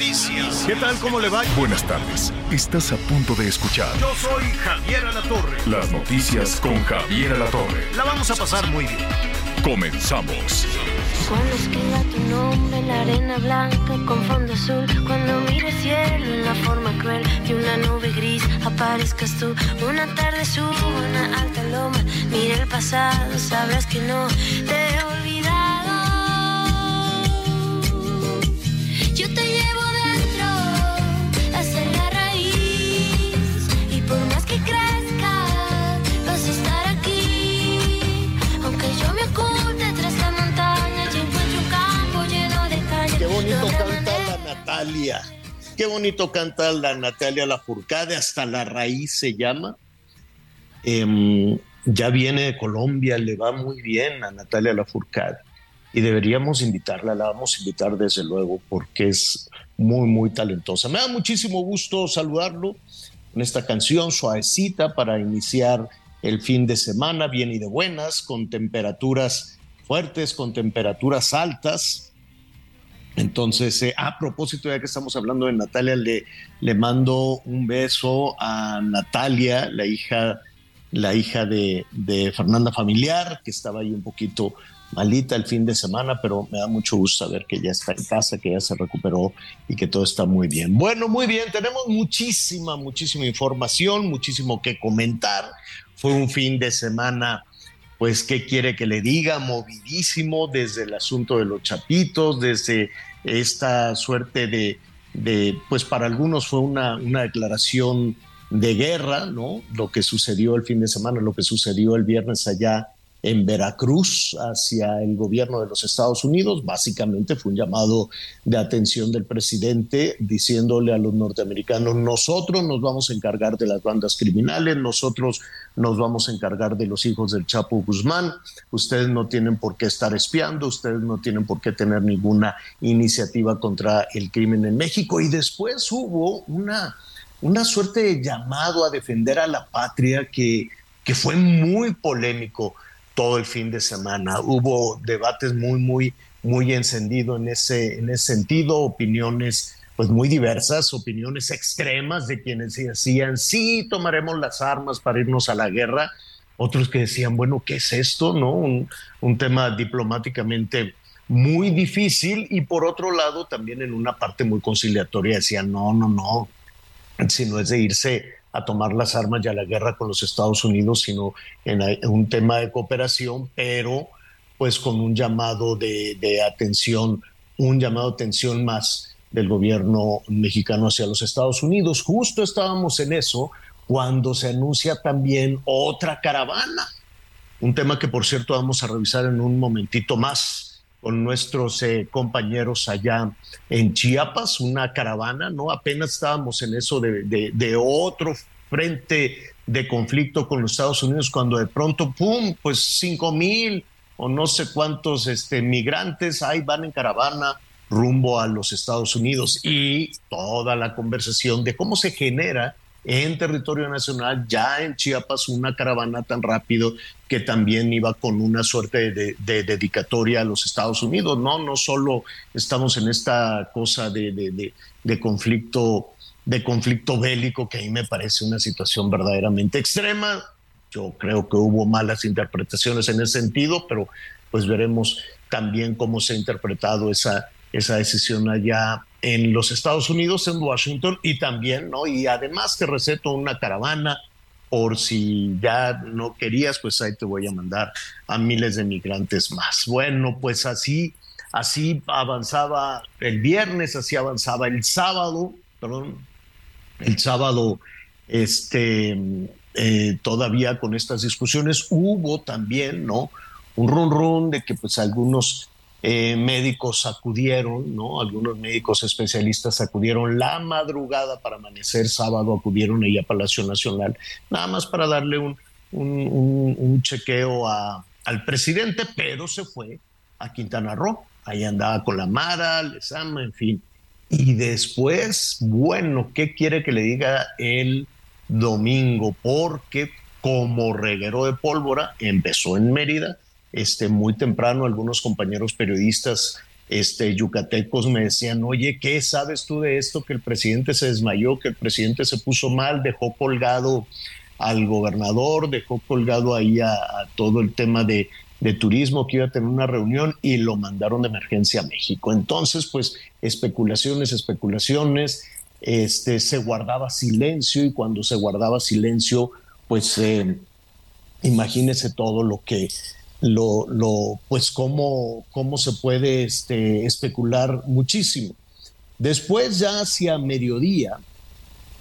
noticias. ¿Qué tal? ¿Cómo le va? Buenas tardes. Estás a punto de escuchar Yo soy Javier Alatorre. las noticias con Javier Alatorre. La vamos a pasar muy bien. Comenzamos. Cuando escriba tu nombre en la arena blanca con fondo azul, cuando mire el cielo en la forma cruel de una nube gris, aparezcas tú. Una tarde subo una alta loma, mira el pasado, sabrás que no te he olvidado. Yo te llevo Natalia. Qué bonito canta la Natalia Lafourcade, hasta la raíz se llama. Em, ya viene de Colombia, le va muy bien a Natalia Lafourcade. Y deberíamos invitarla, la vamos a invitar desde luego, porque es muy, muy talentosa. Me da muchísimo gusto saludarlo con esta canción suavecita para iniciar el fin de semana, bien y de buenas, con temperaturas fuertes, con temperaturas altas. Entonces, eh, a propósito, ya que estamos hablando de Natalia, le, le mando un beso a Natalia, la hija, la hija de, de Fernanda Familiar, que estaba ahí un poquito malita el fin de semana, pero me da mucho gusto saber que ya está en casa, que ya se recuperó y que todo está muy bien. Bueno, muy bien, tenemos muchísima, muchísima información, muchísimo que comentar. Fue un fin de semana pues, ¿qué quiere que le diga? Movidísimo desde el asunto de los chapitos, desde esta suerte de, de pues para algunos fue una, una declaración de guerra, ¿no? Lo que sucedió el fin de semana, lo que sucedió el viernes allá en Veracruz hacia el gobierno de los Estados Unidos. Básicamente fue un llamado de atención del presidente diciéndole a los norteamericanos, nosotros nos vamos a encargar de las bandas criminales, nosotros nos vamos a encargar de los hijos del Chapo Guzmán, ustedes no tienen por qué estar espiando, ustedes no tienen por qué tener ninguna iniciativa contra el crimen en México. Y después hubo una, una suerte de llamado a defender a la patria que, que fue muy polémico todo el fin de semana. Hubo debates muy, muy, muy encendidos en ese, en ese sentido, opiniones pues muy diversas, opiniones extremas de quienes decían, sí, tomaremos las armas para irnos a la guerra, otros que decían, bueno, ¿qué es esto? ¿No? Un, un tema diplomáticamente muy difícil y por otro lado también en una parte muy conciliatoria decían, no, no, no, si no es de irse a tomar las armas y a la guerra con los Estados Unidos, sino en un tema de cooperación, pero pues con un llamado de, de atención, un llamado de atención más del gobierno mexicano hacia los Estados Unidos. Justo estábamos en eso cuando se anuncia también otra caravana, un tema que por cierto vamos a revisar en un momentito más con nuestros eh, compañeros allá en Chiapas, una caravana, ¿no? Apenas estábamos en eso de, de, otro frente de conflicto con los Estados Unidos, cuando de pronto, ¡pum!, pues cinco mil o no sé cuántos este, migrantes ahí van en caravana rumbo a los Estados Unidos y toda la conversación de cómo se genera en territorio nacional, ya en Chiapas, una caravana tan rápido que también iba con una suerte de, de dedicatoria a los Estados Unidos. No, no solo estamos en esta cosa de, de, de, conflicto de conflicto bélico que a mí me parece una situación verdaderamente extrema. Yo creo que hubo malas interpretaciones en ese sentido, pero pues veremos también cómo se ha interpretado esa, esa decisión allá en los Estados Unidos, en Washington, y también, ¿no? Y además te receto una caravana por si ya no querías, pues ahí te voy a mandar a miles de migrantes más. Bueno, pues así, así avanzaba el viernes, así avanzaba el sábado, perdón, el sábado, este, eh, todavía con estas discusiones hubo también, ¿no? Un run run de que pues algunos eh, médicos acudieron, ¿no? Algunos médicos especialistas acudieron la madrugada para amanecer sábado, acudieron ahí a Palacio Nacional, nada más para darle un, chequeo al presidente, pero se fue a Quintana Roo. Ahí andaba con la Mara, Lezama, en fin. Y después, bueno, ¿qué quiere que le diga el domingo? Porque como reguero de pólvora empezó en Mérida, este, muy temprano algunos compañeros periodistas este, yucatecos me decían, oye, ¿qué sabes tú de esto? Que el presidente se desmayó, que el presidente se puso mal, dejó colgado al gobernador, dejó colgado ahí a, todo el tema de, turismo, que iba a tener una reunión y lo mandaron de emergencia a México. Entonces, pues especulaciones, especulaciones, este, se guardaba silencio y cuando se guardaba silencio, pues eh, imagínese todo lo que lo, lo pues cómo, cómo se puede este, especular muchísimo. Después ya hacia mediodía,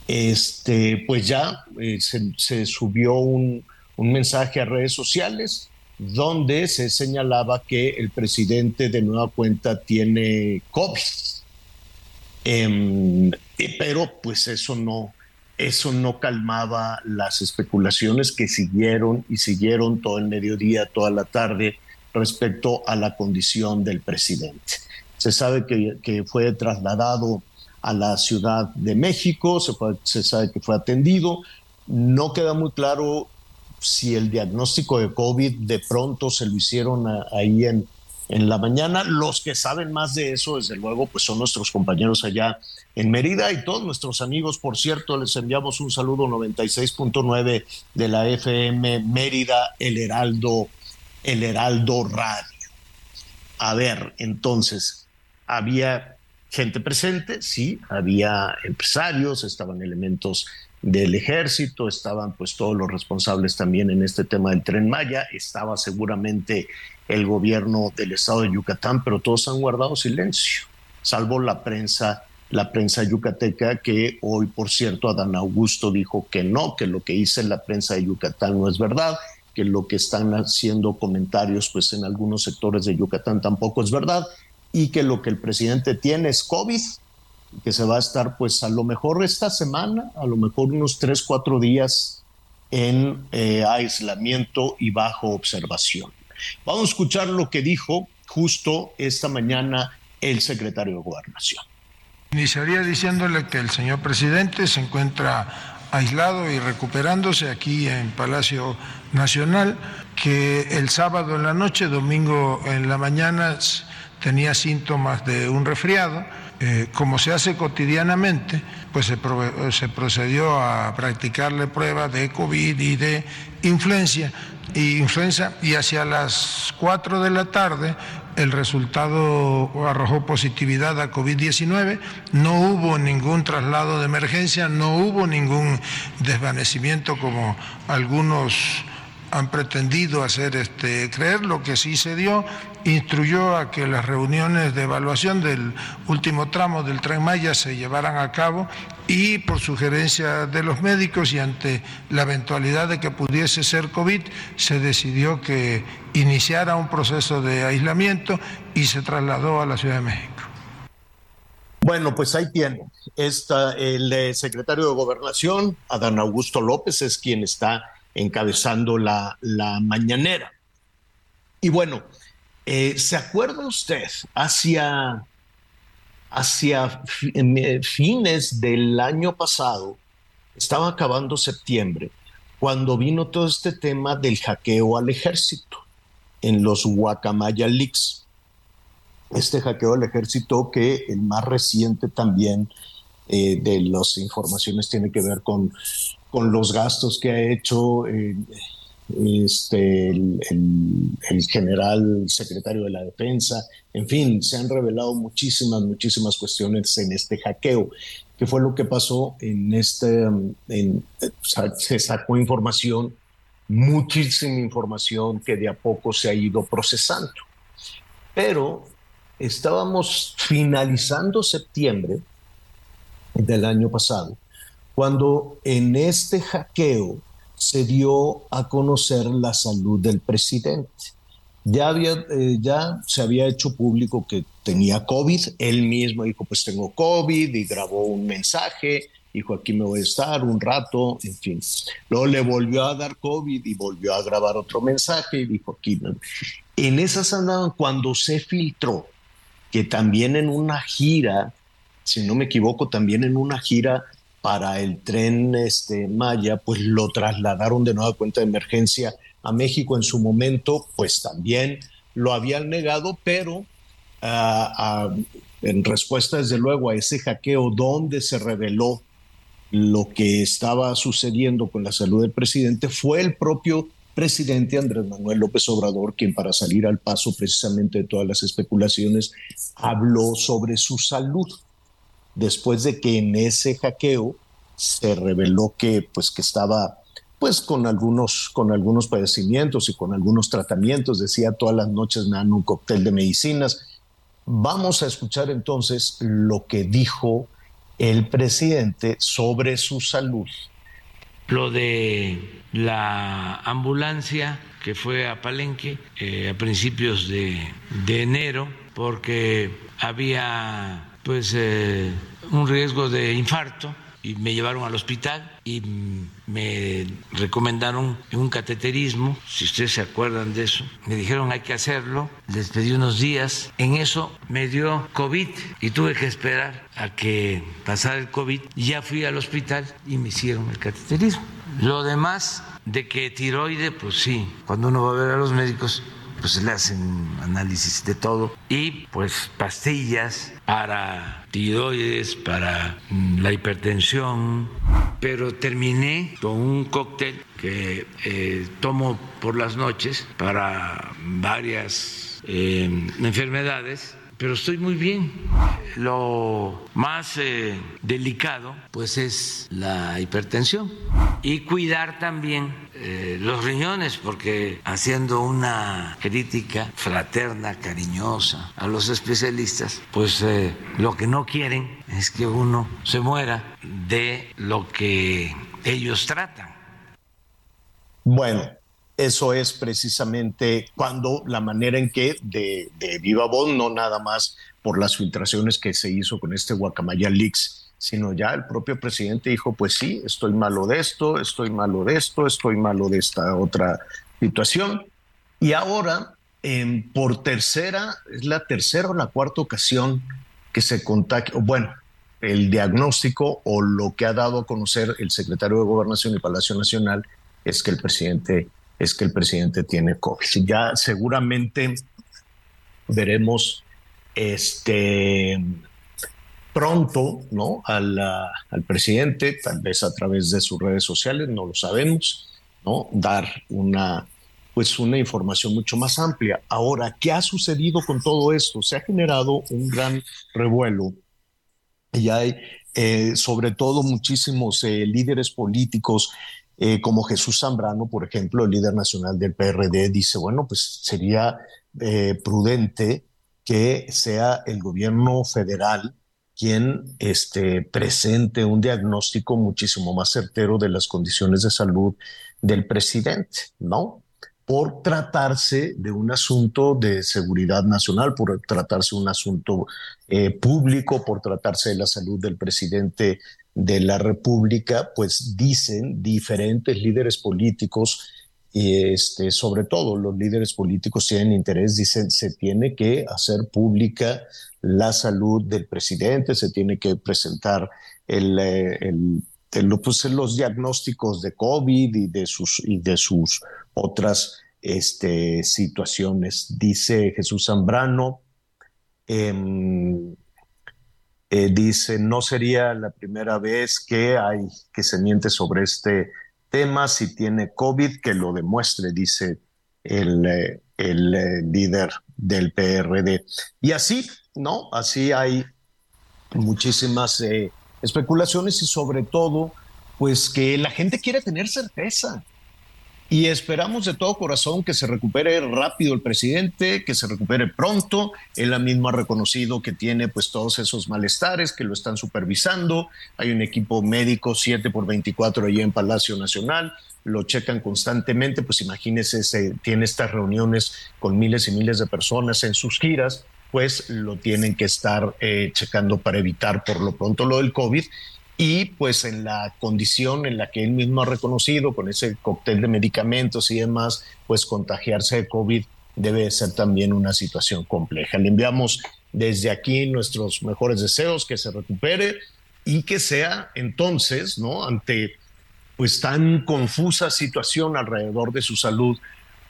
este, pues ya eh, se, subió un, mensaje a redes sociales donde se señalaba que el presidente de nueva cuenta tiene COVID. Em, pero pues eso no, eso no calmaba las especulaciones que siguieron y siguieron todo el mediodía, toda la tarde respecto a la condición del presidente. Se sabe que, fue trasladado a la Ciudad de México, se, sabe que fue atendido. No queda muy claro si el diagnóstico de COVID de pronto se lo hicieron ahí en, en la mañana. Los que saben más de eso, desde luego, pues son nuestros compañeros allá en Mérida y todos nuestros amigos. Por cierto, les enviamos un saludo 96.9 de la FM Mérida, El Heraldo, El Heraldo Radio. A ver, entonces, había gente presente, sí, había empresarios, estaban elementos del ejército, estaban pues todos los responsables también en este tema del tren Maya, estaba seguramente el gobierno del estado de Yucatán, pero todos han guardado silencio, salvo la prensa, la prensa yucateca, que hoy, por cierto, Adán Augusto dijo que no, que lo que dice la prensa de Yucatán no es verdad, que lo que están haciendo comentarios pues en algunos sectores de Yucatán tampoco es verdad, y que lo que el presidente tiene es COVID, que se va a estar pues a lo mejor esta semana, a lo mejor unos tres, cuatro días en eh, aislamiento y bajo observación. Vamos a escuchar lo que dijo justo esta mañana el secretario de Gobernación. Iniciaría diciéndole que el señor presidente se encuentra aislado y recuperándose aquí en Palacio Nacional, que el sábado en la noche, domingo en la mañana tenía síntomas de un resfriado. Eh, como se hace cotidianamente, pues se, se procedió a practicarle pruebas de COVID y de influencia y influenza y hacia las 4 de la tarde el resultado arrojó positividad a COVID-19, no hubo ningún traslado de emergencia, no hubo ningún desvanecimiento como algunos han pretendido hacer este, creer, lo que sí se dio, instruyó a que las reuniones de evaluación del último tramo del tren Maya se llevaran a cabo y por sugerencia de los médicos y ante la eventualidad de que pudiese ser COVID, se decidió que iniciara un proceso de aislamiento y se trasladó a la Ciudad de México. Bueno, pues ahí tiene. Está el eh, secretario de Gobernación, Adán Augusto López, es quien está encabezando la, la mañanera. Y bueno, eh, ¿se acuerda usted hacia, hacia eh, fines del año pasado, estaba acabando septiembre, cuando vino todo este tema del hackeo al ejército en los Guacamaya Leaks? Este hackeo al ejército que el más reciente también eh, de las informaciones tiene que ver con con los gastos que ha hecho este, el, general secretario de la defensa. En fin, se han revelado muchísimas, muchísimas cuestiones en este hackeo. ¿Qué fue lo que pasó en este? En, se sacó información, muchísima información que de a poco se ha ido procesando. Pero estábamos finalizando septiembre del año pasado cuando en este hackeo se dio a conocer la salud del presidente. ya, había, eh, ya se había hecho público que tenía COVID. Él mismo dijo, pues tengo COVID y grabó un mensaje. Dijo, aquí me voy a estar un rato, en fin. Luego le volvió a dar COVID y volvió a grabar otro mensaje y dijo, aquí. En esas andaban cuando se filtró que también en una gira, si no me equivoco, también en una gira para el tren este, Maya, pues lo trasladaron de nueva cuenta de emergencia a México en su momento, pues también lo habían negado, pero ah, ah, en respuesta desde luego a ese hackeo donde se reveló lo que estaba sucediendo con la salud del presidente, fue el propio presidente Andrés Manuel López Obrador quien para salir al paso precisamente de todas las especulaciones habló sobre su salud después de que en ese hackeo se reveló que pues que estaba pues con algunos, con algunos padecimientos y con algunos tratamientos. Decía, todas las noches me dan un cóctel de medicinas. Vamos a escuchar entonces lo que dijo el presidente sobre su salud. Lo de la ambulancia que fue a Palenque eh, a principios de, de, enero porque había pues eh, un riesgo de infarto y me llevaron al hospital y me recomendaron un cateterismo, si ustedes se acuerdan de eso. Me dijeron hay que hacerlo, les pedí unos días. En eso me dio COVID y tuve que esperar a que pasara el COVID. Ya fui al hospital y me hicieron el cateterismo. Lo demás de que tiroide, pues sí, cuando uno va a ver a los médicos, pues le hacen análisis de todo. Y pues pastillas para tiroides, para mm, la hipertensión, pero terminé con un cóctel que eh, tomo por las noches para varias eh, enfermedades pero estoy muy bien. Lo más eh, delicado pues es la hipertensión y cuidar también eh, los riñones porque haciendo una crítica fraterna, cariñosa a los especialistas, pues eh, lo que no quieren es que uno se muera de lo que ellos tratan. Bueno, eso es precisamente cuando la manera en que de, viva voz, no nada más por las filtraciones que se hizo con este Guacamaya Leaks, sino ya el propio presidente dijo, pues sí, estoy malo de esto, estoy malo de esto, estoy malo de esta otra situación. Y ahora, por tercera, es la tercera o la cuarta ocasión que se contacta, bueno, el diagnóstico o lo que ha dado a conocer el secretario de Gobernación y Palacio Nacional es que el presidente es que el presidente tiene COVID. Ya seguramente veremos este pronto ¿no? al, al presidente, tal vez a través de sus redes sociales, no lo sabemos, ¿no? dar una pues una información mucho más amplia. Ahora, ¿qué ha sucedido con todo esto? Se ha generado un gran revuelo y hay eh, sobre todo muchísimos eh, líderes políticos eh, como Jesús Zambrano, por ejemplo, el líder nacional del PRD, dice, bueno, pues sería eh, prudente que sea el gobierno federal quien este, presente un diagnóstico muchísimo más certero de las condiciones de salud del presidente, ¿no? Por tratarse de un asunto de seguridad nacional, por tratarse de un asunto eh, público, por tratarse de la salud del presidente de la República, pues dicen diferentes líderes políticos, y este, sobre todo los líderes políticos tienen interés, dicen, se tiene que hacer pública la salud del presidente, se tiene que presentar el, eh, el, pues, los diagnósticos de COVID y de sus, y de sus otras este, situaciones. Dice Jesús Zambrano, em, eh, dice, no sería la primera vez que hay que se miente sobre este tema, si tiene COVID, que lo demuestre, dice el, eh, el eh, líder del PRD. Y así, ¿no? Así hay muchísimas especulaciones y sobre todo, pues que la gente quiere tener certeza. Y esperamos de todo corazón que se recupere rápido el presidente, que se recupere pronto. Él mismo ha reconocido que tiene pues todos esos malestares, que lo están supervisando. Hay un equipo médico 7 por 24 allí en Palacio Nacional, lo checan constantemente, pues imagínese, se, tiene estas reuniones con miles y miles de personas en sus giras, pues lo tienen que estar eh, checando para evitar por lo pronto lo del COVID y pues en la condición en la que él mismo ha reconocido, con ese cóctel de medicamentos y demás, pues contagiarse de COVID debe ser también una situación compleja. Le enviamos desde aquí nuestros mejores deseos, que se recupere y que sea entonces, ¿no? Ante pues tan confusa situación alrededor de su salud,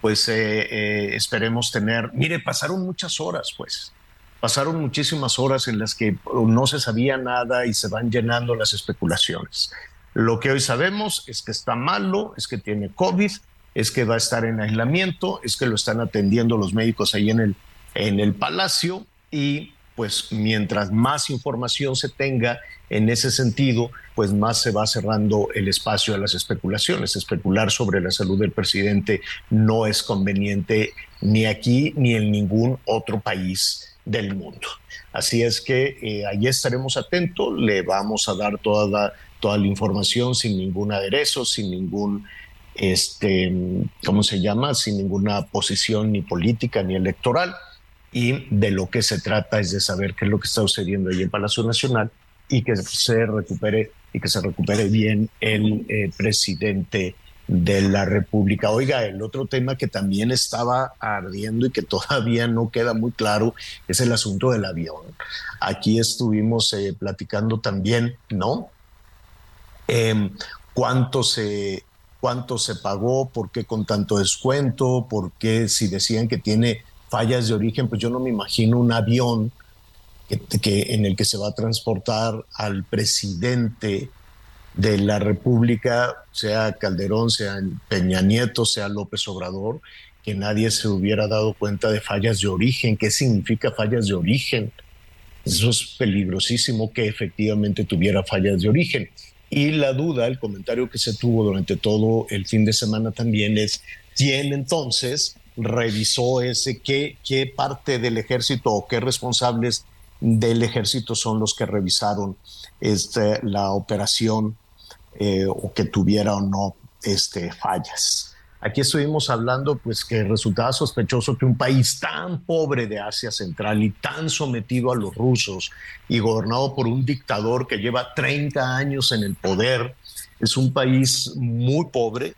pues eh, eh, esperemos tener, mire, pasaron muchas horas, pues, pasaron muchísimas horas en las que no se sabía nada y se van llenando las especulaciones. Lo que hoy sabemos es que está malo, es que tiene COVID, es que va a estar en aislamiento, es que lo están atendiendo los médicos ahí en el, en el palacio y pues mientras más información se tenga en ese sentido, pues más se va cerrando el espacio a las especulaciones. Especular sobre la salud del presidente no es conveniente ni aquí ni en ningún otro país del mundo. Así es que eh, allí estaremos atentos, le vamos a dar toda la, toda la información sin ningún aderezo, sin ningún, este, ¿cómo se llama? Sin ninguna posición ni política ni electoral. Y de lo que se trata es de saber qué es lo que está sucediendo allí en Palacio Nacional y que se recupere y que se recupere bien el eh, presidente de la República. Oiga, el otro tema que también estaba ardiendo y que todavía no queda muy claro es el asunto del avión. Aquí estuvimos eh, platicando también, ¿no? Em, ¿Cuánto se cuánto se pagó, por qué con tanto descuento, por qué si decían que tiene fallas de origen, pues yo no me imagino un avión que en el que se va a transportar al presidente de la República, sea Calderón, sea Peña Nieto, sea López Obrador, que nadie se hubiera dado cuenta de fallas de origen. ¿Qué significa fallas de origen? Eso es peligrosísimo que efectivamente tuviera fallas de origen. Y la duda, el comentario que se tuvo durante todo el fin de semana también es quién entonces revisó ese, qué, qué parte del ejército o qué responsables del ejército son los que revisaron este, la operación eh, o que tuviera o no este, fallas. Aquí estuvimos hablando pues que resultaba sospechoso que un país tan pobre de Asia Central y tan sometido a los rusos y gobernado por un dictador que lleva 30 años en el poder, es un país muy pobre,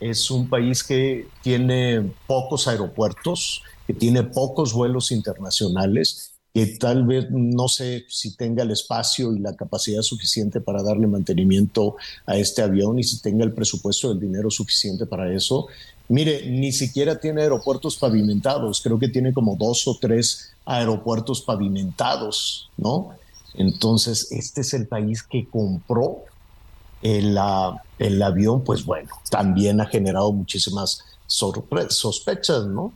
es un país que tiene pocos aeropuertos, que tiene pocos vuelos internacionales que tal vez no sé si tenga el espacio y la capacidad suficiente para darle mantenimiento a este avión y si tenga el presupuesto del dinero suficiente para eso. Mire, ni siquiera tiene aeropuertos pavimentados, creo que tiene como dos o tres aeropuertos pavimentados, ¿no? Entonces, este es el país que compró el, el avión, pues bueno, también ha generado muchísimas sospechas, ¿no?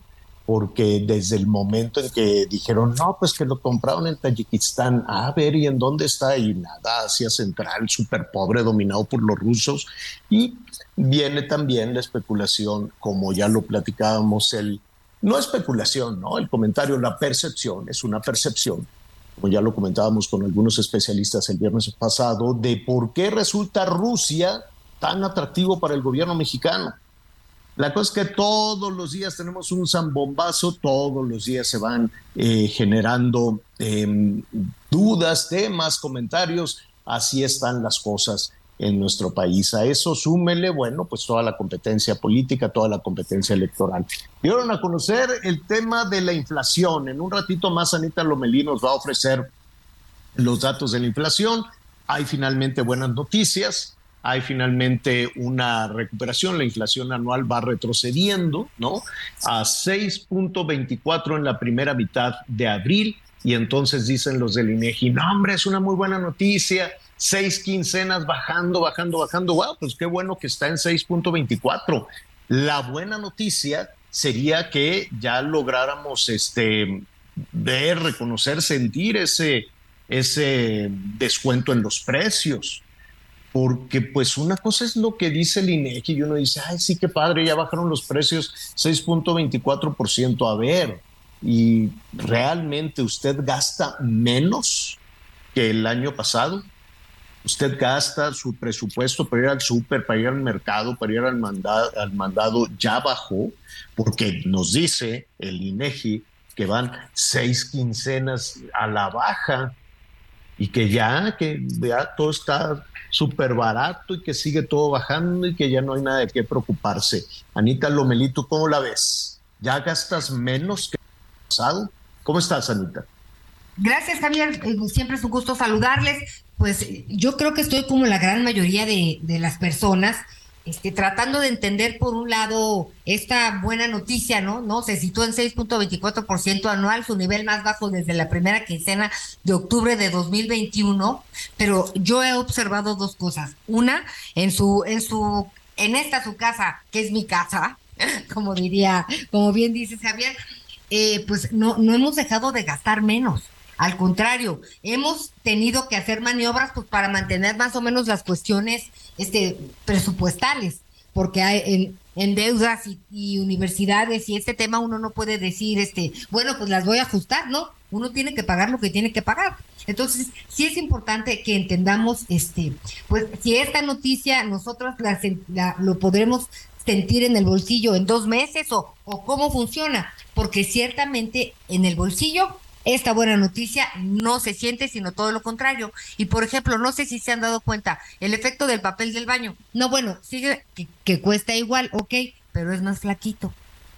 Porque desde el momento en que dijeron, no, pues que lo compraron en Tayikistán, a ver, ¿y en dónde está? Y nada, Asia Central, súper pobre, dominado por los rusos. Y viene también la especulación, como ya lo platicábamos, el, no especulación, ¿no? El comentario, la percepción, es una percepción, como ya lo comentábamos con algunos especialistas el viernes pasado, de por qué resulta Rusia tan atractivo para el gobierno mexicano la cosa es que todos los días tenemos un zambombazo, todos los días se van eh, generando em, dudas, temas, comentarios. Así están las cosas en nuestro país. A eso súmele, bueno, pues toda la competencia política, toda la competencia electoral. Dieron a conocer el tema de la inflación. En un ratito más, Anita Lomelí nos va a ofrecer los datos de la inflación. Hay finalmente buenas noticias hay finalmente una recuperación, la inflación anual va retrocediendo, ¿no? A 6.24 en la primera mitad de abril y entonces dicen los del INEGI, no hombre, es una muy buena noticia, seis quincenas bajando, bajando, bajando, wow, pues qué bueno que está en 6.24. La buena noticia sería que ya lográramos este, ver, reconocer, sentir ese, ese descuento en los precios, porque pues una cosa es lo que dice el INEGI y uno dice, ay, sí, qué padre, ya bajaron los precios 6.24%. A ver, y realmente usted gasta menos que el año pasado. Usted gasta su presupuesto para ir al súper, para ir al mercado, para ir al mandado, al mandado, ya bajó, porque nos dice el INEGI que van seis quincenas a la baja y que ya, que ya todo está súper barato y que sigue todo bajando y que ya no hay nada de qué preocuparse. Anita Lomelito, ¿cómo la ves? ¿Ya gastas menos que el pasado? ¿Cómo estás, Anita? Gracias, Javier. Eh, siempre es un gusto saludarles. Pues yo creo que estoy como la gran mayoría de, de las personas este, tratando de entender por un lado esta buena noticia, ¿no? ¿No? Se situó en 6.24% anual, su nivel más bajo desde la primera quincena de octubre de 2021, pero yo he observado dos cosas. Una, en su en su en esta su casa, que es mi casa, como diría, como bien dice Javier, eh, pues no no hemos dejado de gastar menos. Al contrario, hemos tenido que hacer maniobras pues, para mantener más o menos las cuestiones este, presupuestales, porque hay en, deudas y, universidades y este tema uno no puede decir, este, bueno, pues las voy a ajustar, ¿no? Uno tiene que pagar lo que tiene que pagar. Entonces, sí es importante que entendamos, este, pues, si esta noticia nosotros la, lo podremos sentir en el bolsillo en dos meses o cómo funciona, porque ciertamente en el bolsillo esta buena noticia no se siente, sino todo lo contrario. Y por ejemplo, no sé si se han dado cuenta, el efecto del papel del baño. No, bueno, sigue que, cuesta igual, ok, pero es más flaquito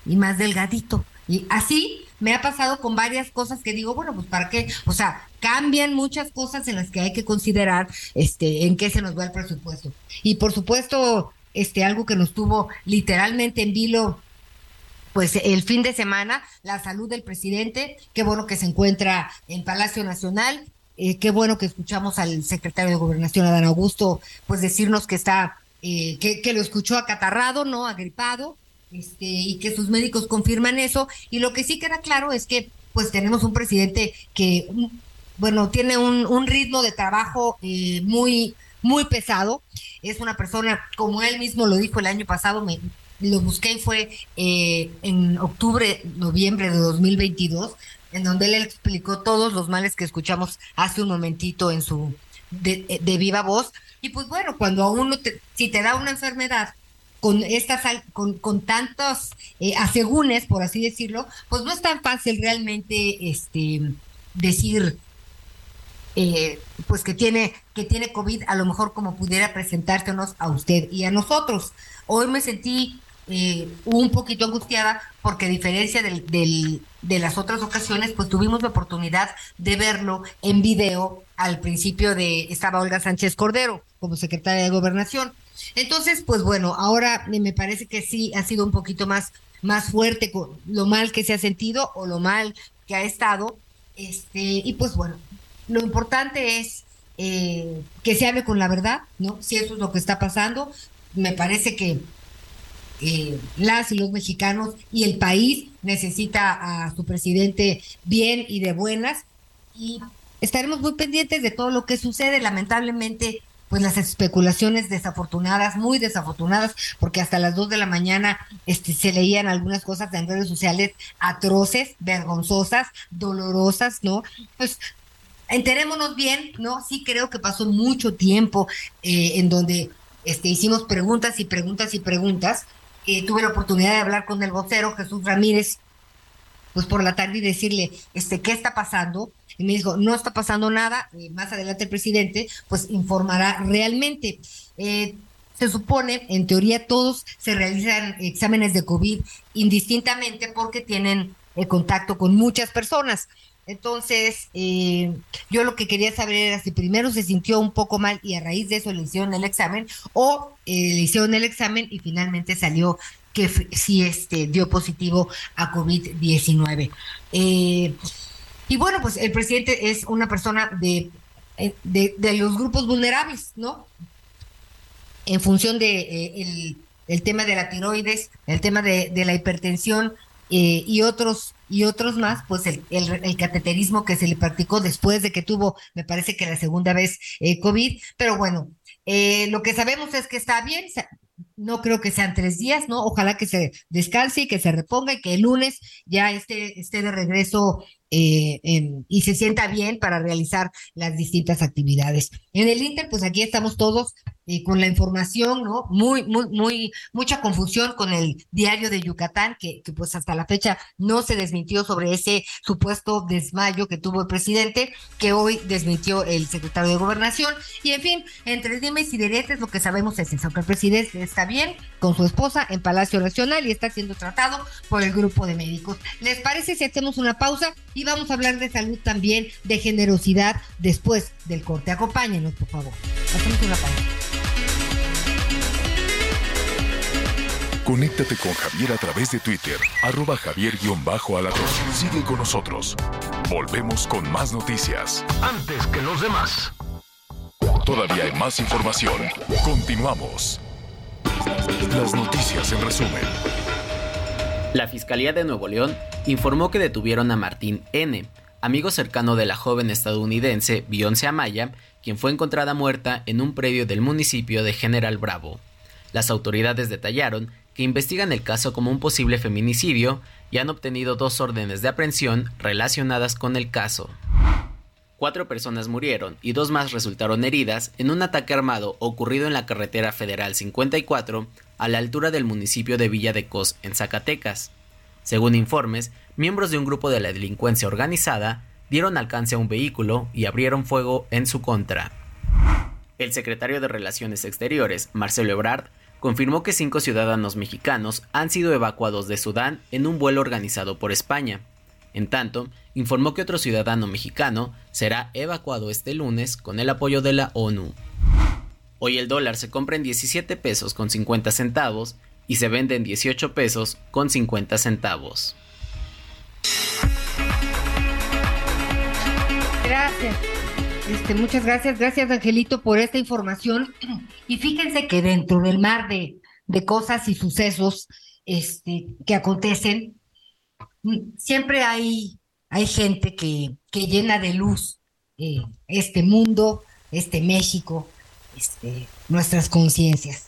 y más delgadito. Y así me ha pasado con varias cosas que digo, bueno, pues para qué, o sea, cambian muchas cosas en las que hay que considerar este en qué se nos va el presupuesto. Y por supuesto, este algo que nos tuvo literalmente en vilo pues el fin de semana, la salud del presidente, qué bueno que se encuentra en Palacio Nacional, eh, qué bueno que escuchamos al secretario de Gobernación, Adán Augusto, pues decirnos que está, eh, que, que, lo escuchó acatarrado, ¿no? Agripado, este, y que sus médicos confirman eso. Y lo que sí queda claro es que, pues tenemos un presidente que, bueno, tiene un, un ritmo de trabajo eh, muy, muy pesado. Es una persona, como él mismo lo dijo el año pasado, me, lo busqué y fue eh, en octubre, noviembre de 2022, en donde él explicó todos los males que escuchamos hace un momentito en su de, viva voz. Y pues bueno, cuando a uno, te, si te da una enfermedad con estas con, con tantos eh, por así decirlo, pues no es tan fácil realmente este decir eh, pues que tiene que tiene COVID a lo mejor como pudiera presentársenos a usted y a nosotros. Hoy me sentí eh, un poquito angustiada porque a diferencia del, de las otras ocasiones, pues tuvimos la oportunidad de verlo en video al principio de, estaba Olga Sánchez Cordero como secretaria de gobernación. Entonces, pues bueno, ahora me parece que sí ha sido un poquito más, más fuerte con lo mal que se ha sentido o lo mal que ha estado. Este, y pues bueno, lo importante es eh, que se hable con la verdad, ¿no? Si eso es lo que está pasando, me parece que eh, las y los mexicanos y el país necesita a su presidente bien y de buenas y estaremos muy pendientes de todo lo que sucede. Lamentablemente, pues las especulaciones desafortunadas, muy desafortunadas, porque hasta las dos de la mañana este, se leían algunas cosas en redes sociales atroces, vergonzosas, dolorosas, ¿no? Pues enterémonos bien, ¿no? Sí creo que pasó mucho tiempo eh, en donde este, hicimos preguntas y preguntas y preguntas, eh, tuve la oportunidad de hablar con el vocero Jesús Ramírez, pues por la tarde y decirle, este, ¿qué está pasando? Y me dijo, no está pasando nada, y más adelante el presidente, pues informará realmente. Eh, se supone, en teoría, todos se realizan exámenes de COVID indistintamente porque tienen el contacto con muchas personas. Entonces, eh, yo lo que quería saber era si primero se sintió un poco mal y a raíz de eso le hicieron el examen o eh, le hicieron el examen y finalmente salió que sí este, dio positivo a COVID-19. Eh, y bueno, pues el presidente es una persona de, de, los grupos vulnerables, ¿no? En función de el, tema de la tiroides, el tema de, de la hipertensión y otros y otros más, pues el, el, cateterismo que se le practicó después de que tuvo, me parece que la segunda vez eh, COVID, pero bueno, Eh, lo que sabemos es que está bien, no creo que sean tres días, ¿no? Ojalá que se descanse y que se reponga y que el lunes ya esté, esté de regreso eh, y se sienta bien para realizar las distintas actividades. En el Inter, pues aquí estamos todos eh, con la información, ¿no? Muy, muy, muy, mucha confusión con el diario de Yucatán, que, pues hasta la fecha no se desmintió sobre ese supuesto desmayo que tuvo el presidente, que hoy desmintió el secretario de Gobernación. Y en fin, entre dimes y diretes, lo que sabemos es eso, que el presidente está bien con su esposa en Palacio Nacional y está siendo tratado por el grupo de médicos. ¿Les parece si hacemos una pausa? Y vamos a hablar de salud también, de generosidad después del corte. Acompáñenos, por favor. Hacemos una pausa. Conéctate con Javier a través de Twitter, arroba javier-alatón. Sigue con nosotros. Volvemos con más noticias. Antes que los demás. Todavía hay más información. Continuamos. Las noticias en resumen. La Fiscalía de Nuevo León informó que detuvieron a Martín N., amigo cercano de la joven estadounidense Beyoncé Amaya, quien fue encontrada muerta en un predio del municipio de General Bravo. Las autoridades detallaron que investigan el caso como un posible feminicidio y han obtenido dos órdenes de aprehensión relacionadas con el caso. Cuatro personas murieron y dos más resultaron heridas en un ataque armado ocurrido en la carretera federal 54 a la altura del municipio de Villa de Cos, en Zacatecas. Según informes, miembros de un grupo de la delincuencia organizada dieron alcance a un vehículo y abrieron fuego en su contra. El secretario de Relaciones Exteriores, Marcelo Ebrard, confirmó que cinco ciudadanos mexicanos han sido evacuados de Sudán en un vuelo organizado por España. En tanto, informó que otro ciudadano mexicano será evacuado este lunes con el apoyo de la ONU. Hoy el dólar se compra en 17 pesos con 50 centavos y se vende en 18 pesos con 50 centavos. Gracias. Este, muchas gracias, gracias Angelito por esta información. Y fíjense que dentro del mar de, de cosas y sucesos este, que acontecen, siempre hay, hay gente que, que llena de luz eh, este mundo, este México, este, nuestras conciencias.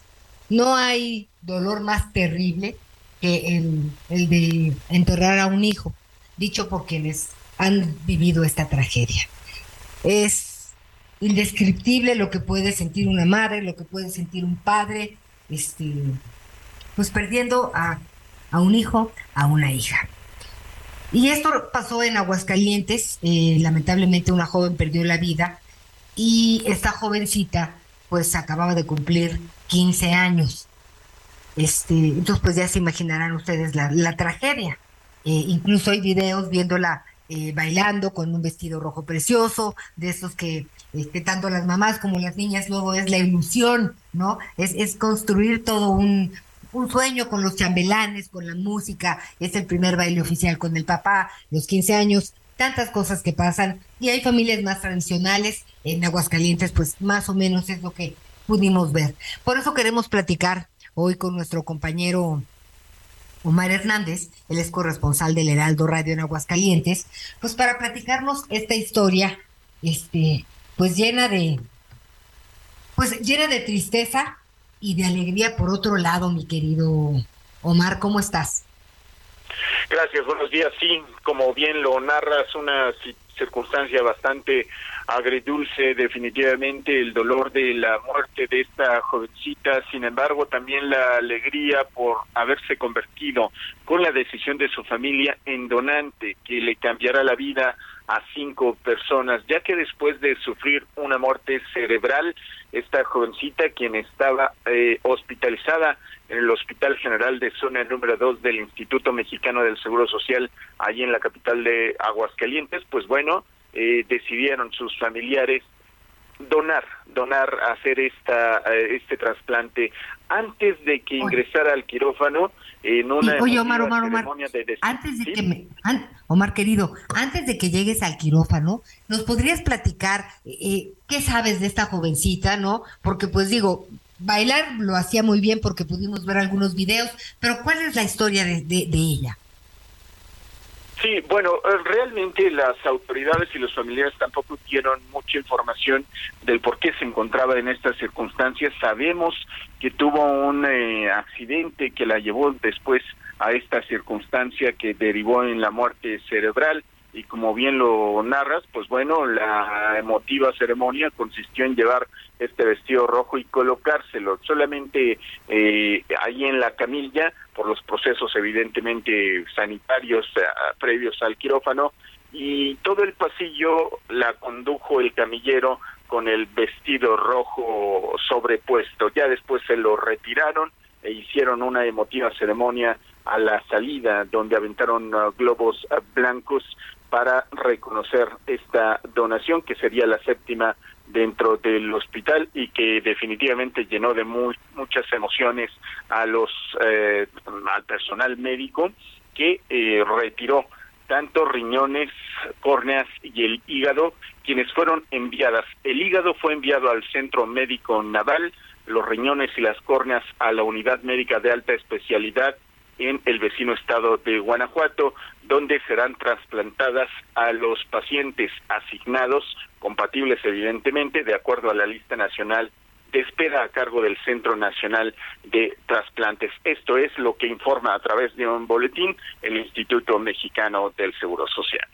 No hay dolor más terrible que el, el, de enterrar a un hijo, dicho por quienes han vivido esta tragedia. Es indescriptible lo que puede sentir una madre, lo que puede sentir un padre, este, pues perdiendo a, a un hijo, a una hija. Y esto pasó en Aguascalientes, eh, lamentablemente una joven perdió la vida y esta jovencita pues acababa de cumplir 15 años. Este, entonces pues ya se imaginarán ustedes la, la tragedia. Eh, incluso hay videos viéndola eh, bailando con un vestido rojo precioso, de esos que este, tanto las mamás como las niñas luego es la ilusión, ¿no? Es, es construir todo un, un sueño con los chambelanes, con la música, es el primer baile oficial con el papá, los 15 años, tantas cosas que pasan. Y hay familias más tradicionales. En Aguascalientes, pues más o menos es lo que pudimos ver. Por eso queremos platicar hoy con nuestro compañero Omar Hernández, él es corresponsal del Heraldo Radio en Aguascalientes, pues para platicarnos esta historia, este, pues llena de, pues llena de tristeza, y de alegría por otro lado, mi querido Omar, ¿cómo estás? Gracias, buenos días. Sí, como bien lo narras, una circunstancia bastante agridulce definitivamente el dolor de la muerte de esta jovencita, sin embargo también la alegría por haberse convertido con la decisión de su familia en donante que le cambiará la vida a cinco personas, ya que después de sufrir una muerte cerebral, esta jovencita, quien estaba eh, hospitalizada en el Hospital General de Zona número 2 del Instituto Mexicano del Seguro Social, allí en la capital de Aguascalientes, pues bueno, eh, decidieron sus familiares donar, donar, hacer esta, eh, este trasplante. Antes de que ingresara al quirófano en una Oye, Omar, Omar, Omar, antes de que me, Omar querido, antes de que llegues al quirófano, ¿nos podrías platicar eh, qué sabes de esta jovencita, no? Porque pues digo, bailar lo hacía muy bien porque pudimos ver algunos videos, pero ¿cuál es la historia de, de ella? Sí, bueno, eh, realmente las autoridades y los familiares tampoco dieron mucha información del por qué se encontraba en estas circunstancias. Sabemos que tuvo un eh, accidente que la llevó después a esta circunstancia que derivó en la muerte cerebral y como bien lo narras, pues bueno, la emotiva ceremonia consistió en llevar este vestido rojo y colocárselo solamente eh, ahí en la camilla por los procesos evidentemente sanitarios eh, previos al quirófano y todo el pasillo la condujo el camillero con el vestido rojo sobrepuesto. Ya después se lo retiraron e hicieron una emotiva ceremonia a la salida donde aventaron uh, globos uh, blancos para reconocer esta donación que sería la séptima dentro del hospital y que definitivamente llenó de muy, muchas emociones a los eh, al personal médico que eh, retiró tanto riñones, córneas y el hígado, quienes fueron enviadas. El hígado fue enviado al Centro Médico Naval, los riñones y las córneas a la Unidad Médica de Alta Especialidad en el vecino estado de Guanajuato, donde serán trasplantadas a los pacientes asignados, compatibles evidentemente, de acuerdo a la lista nacional de espera a cargo del Centro Nacional de Trasplantes. Esto es lo que informa a través de un boletín el Instituto Mexicano del Seguro Social.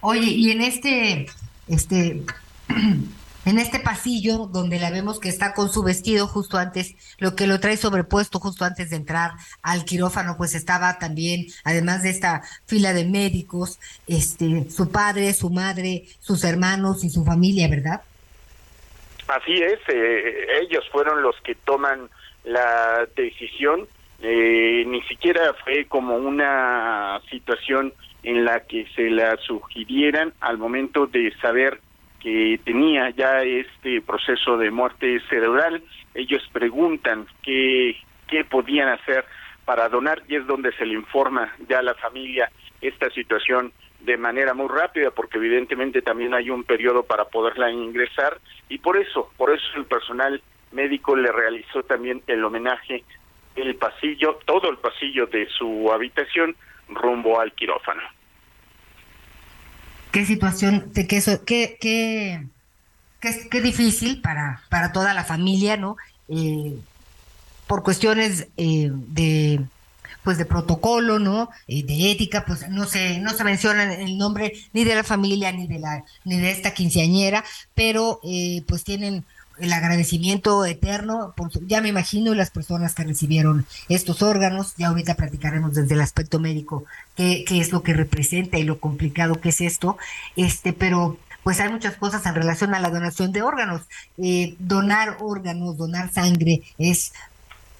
Oye, y en este, este en este pasillo donde la vemos que está con su vestido justo antes, lo que lo trae sobrepuesto justo antes de entrar al quirófano, pues estaba también, además de esta fila de médicos, este, su padre, su madre, sus hermanos y su familia, ¿verdad? Así es, eh, ellos fueron los que toman la decisión, eh, ni siquiera fue como una situación en la que se la sugirieran al momento de saber que tenía ya este proceso de muerte cerebral. Ellos preguntan qué, qué podían hacer para donar y es donde se le informa ya a la familia esta situación de manera muy rápida porque evidentemente también hay un periodo para poderla ingresar y por eso, por eso el personal médico le realizó también el homenaje el pasillo, todo el pasillo de su habitación rumbo al quirófano qué situación, de qué, qué, qué, qué, difícil para, para toda la familia, ¿no? Eh, por cuestiones eh, de pues de protocolo, ¿no? Eh, de ética, pues no se, no se menciona el nombre ni de la familia ni de la, ni de esta quinceañera, pero pues tienen el agradecimiento eterno, por ya me imagino las personas que recibieron estos órganos, ya ahorita platicaremos desde el aspecto médico qué, es lo que representa y lo complicado que es esto, este, pero pues hay muchas cosas en relación a la donación de órganos. Eh, donar órganos, donar sangre es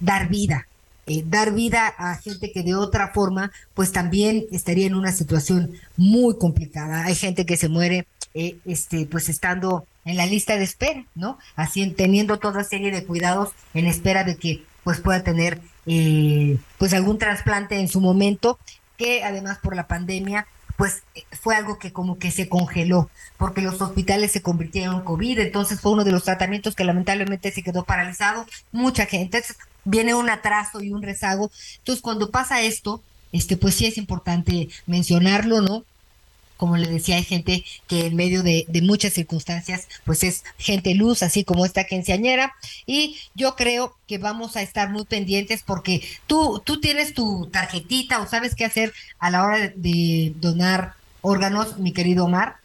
dar vida, eh, dar vida a gente que de otra forma pues también estaría en una situación muy complicada. Hay gente que se muere eh, este pues estando en la lista de espera, ¿no? Así teniendo toda serie de cuidados en espera de que pues pueda tener eh, pues algún trasplante en su momento, que además por la pandemia pues fue algo que como que se congeló, porque los hospitales se convirtieron en COVID, entonces fue uno de los tratamientos que lamentablemente se quedó paralizado, mucha gente, entonces viene un atraso y un rezago, entonces cuando pasa esto, este pues sí es importante mencionarlo, ¿no? Como le decía, hay gente que en medio de, muchas circunstancias, pues es gente luz, así como esta quinceañera. Y yo creo que vamos a estar muy pendientes porque tú, tú tienes tu tarjetita o sabes qué hacer a la hora de, donar órganos, mi querido Omar.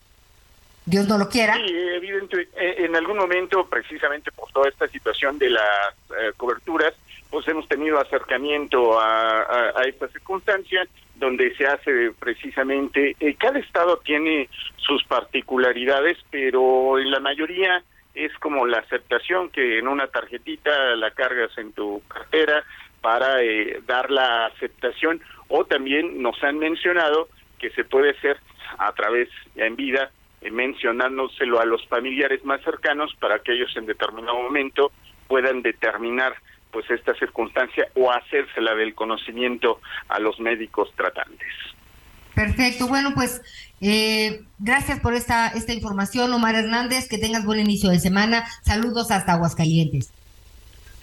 Dios no lo quiera. Sí, evidentemente, eh, en algún momento, precisamente por toda esta situación de las eh, coberturas, pues hemos tenido acercamiento a, a esta circunstancia donde se hace precisamente, eh, cada estado tiene sus particularidades, pero en la mayoría es como la aceptación que en una tarjetita la cargas en tu cartera para eh, dar la aceptación. O también nos han mencionado que se puede hacer a través en vida eh, mencionándoselo a los familiares más cercanos para que ellos en determinado momento puedan determinar pues esta circunstancia o hacérsela del conocimiento a los médicos tratantes. Perfecto, bueno pues eh, gracias por esta, esta información, Omar Hernández, que tengas buen inicio de semana, saludos hasta Aguascalientes.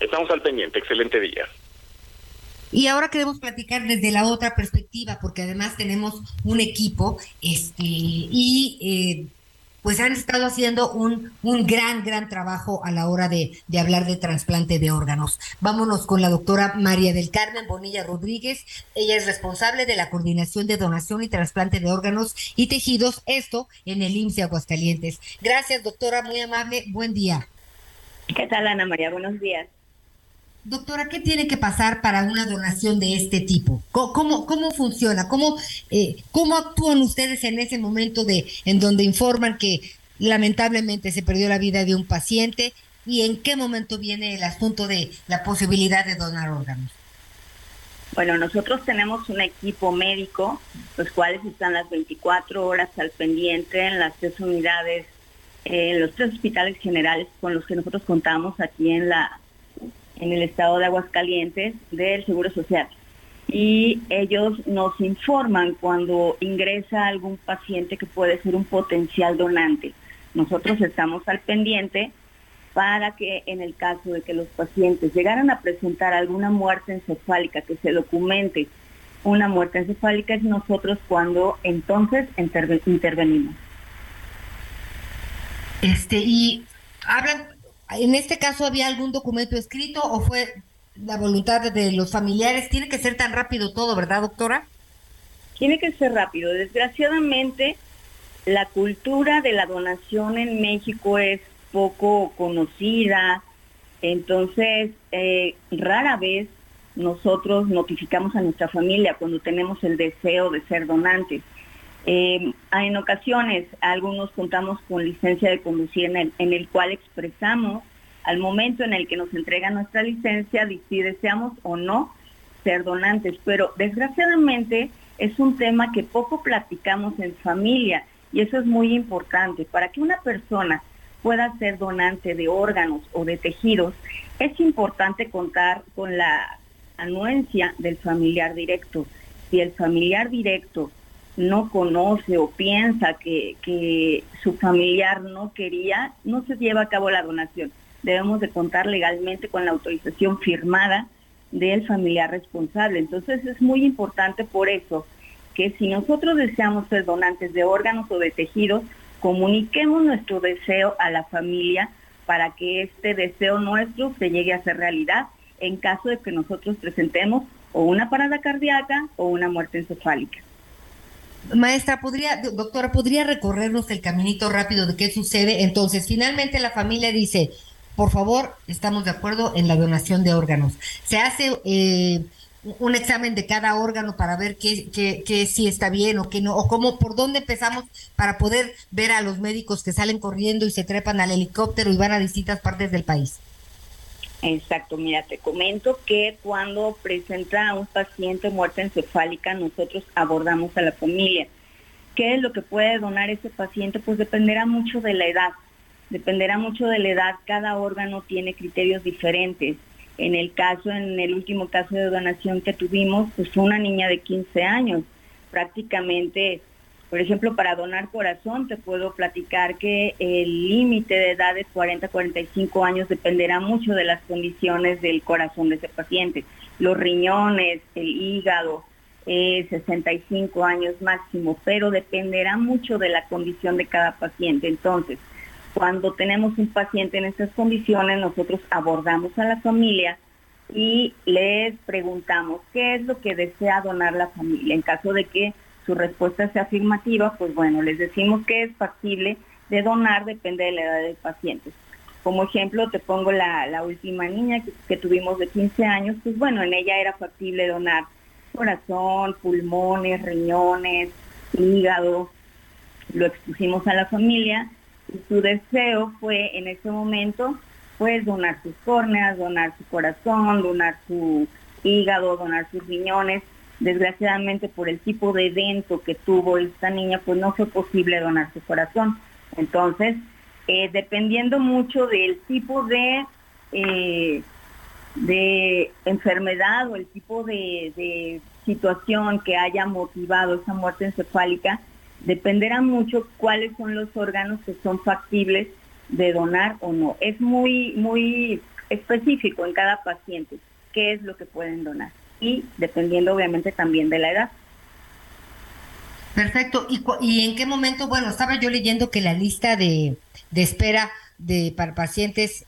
Estamos al pendiente, excelente día. Y ahora queremos platicar desde la otra perspectiva, porque además tenemos un equipo, este, y eh, pues han estado haciendo un, un gran, gran trabajo a la hora de, de, hablar de trasplante de órganos. Vámonos con la doctora María del Carmen Bonilla Rodríguez. Ella es responsable de la coordinación de donación y trasplante de órganos y tejidos, esto en el IMSS Aguascalientes. Gracias, doctora, muy amable. Buen día. ¿Qué tal, Ana María? Buenos días. Doctora, ¿qué tiene que pasar para una donación de este tipo? ¿Cómo, cómo, funciona? ¿Cómo, eh, ¿Cómo actúan ustedes en ese momento de en donde informan que lamentablemente se perdió la vida de un paciente? ¿Y en qué momento viene el asunto de la posibilidad de donar órganos? Bueno, nosotros tenemos un equipo médico, los cuales están las 24 horas al pendiente en las tres unidades, en los tres hospitales generales con los que nosotros contamos aquí en la en el estado de Aguascalientes del Seguro Social. Y ellos nos informan cuando ingresa algún paciente que puede ser un potencial donante. Nosotros estamos al pendiente para que en el caso de que los pacientes llegaran a presentar alguna muerte encefálica, que se documente una muerte encefálica, es nosotros cuando entonces intervenimos. Este, y hablan, en este caso, ¿había algún documento escrito o fue la voluntad de los familiares? Tiene que ser tan rápido todo, ¿verdad, doctora? Tiene que ser rápido. Desgraciadamente, la cultura de la donación en México es poco conocida, entonces eh, rara vez nosotros notificamos a nuestra familia cuando tenemos el deseo de ser donantes. Eh, en ocasiones, algunos contamos con licencia de conducir en el, en el cual expresamos al momento en el que nos entrega nuestra licencia si deseamos o no ser donantes, pero desgraciadamente es un tema que poco platicamos en familia y eso es muy importante. Para que una persona pueda ser donante de órganos o de tejidos, es importante contar con la anuencia del familiar directo. Si el familiar directo no conoce o piensa que, que su familiar no quería, no se lleva a cabo la donación. Debemos de contar legalmente con la autorización firmada del familiar responsable. Entonces es muy importante por eso que si nosotros deseamos ser donantes de órganos o de tejidos, comuniquemos nuestro deseo a la familia para que este deseo nuestro se llegue a ser realidad en caso de que nosotros presentemos o una parada cardíaca o una muerte encefálica. Maestra, podría, doctora, ¿podría recorrernos el caminito rápido de qué sucede? Entonces, finalmente la familia dice, por favor, estamos de acuerdo en la donación de órganos. Se hace eh, un examen de cada órgano para ver qué, qué, qué si está bien o qué no, o cómo, por dónde empezamos para poder ver a los médicos que salen corriendo y se trepan al helicóptero y van a distintas partes del país. Exacto, mira, te comento que cuando presenta un paciente muerte encefálica, nosotros abordamos a la familia. ¿Qué es lo que puede donar ese paciente? Pues dependerá mucho de la edad. Dependerá mucho de la edad. Cada órgano tiene criterios diferentes. En el caso, en el último caso de donación que tuvimos, pues una niña de 15 años. Prácticamente por ejemplo, para donar corazón te puedo platicar que el límite de edad de 40 a 45 años dependerá mucho de las condiciones del corazón de ese paciente. Los riñones, el hígado, 65 años máximo, pero dependerá mucho de la condición de cada paciente. Entonces, cuando tenemos un paciente en estas condiciones, nosotros abordamos a la familia y les preguntamos qué es lo que desea donar la familia en caso de que su respuesta sea afirmativa, pues bueno, les decimos que es factible de donar, depende de la edad del paciente. Como ejemplo, te pongo la, última niña que, tuvimos de 15 años, pues bueno, en ella era factible donar corazón, pulmones, riñones, hígado, lo expusimos a la familia y su deseo fue en ese momento pues donar sus córneas, donar su corazón, donar su hígado, donar sus riñones Desgraciadamente por el tipo de evento que tuvo esta niña, pues no fue posible donar su corazón. Entonces, eh, dependiendo mucho del tipo de, eh, de enfermedad o el tipo de, de situación que haya motivado esa muerte encefálica, dependerá mucho cuáles son los órganos que son factibles de donar o no. Es muy, muy específico en cada paciente qué es lo que pueden donar. Y dependiendo obviamente también de la edad. Perfecto. ¿Y, ¿Y, en qué momento? Bueno, estaba yo leyendo que la lista de, de espera de para pacientes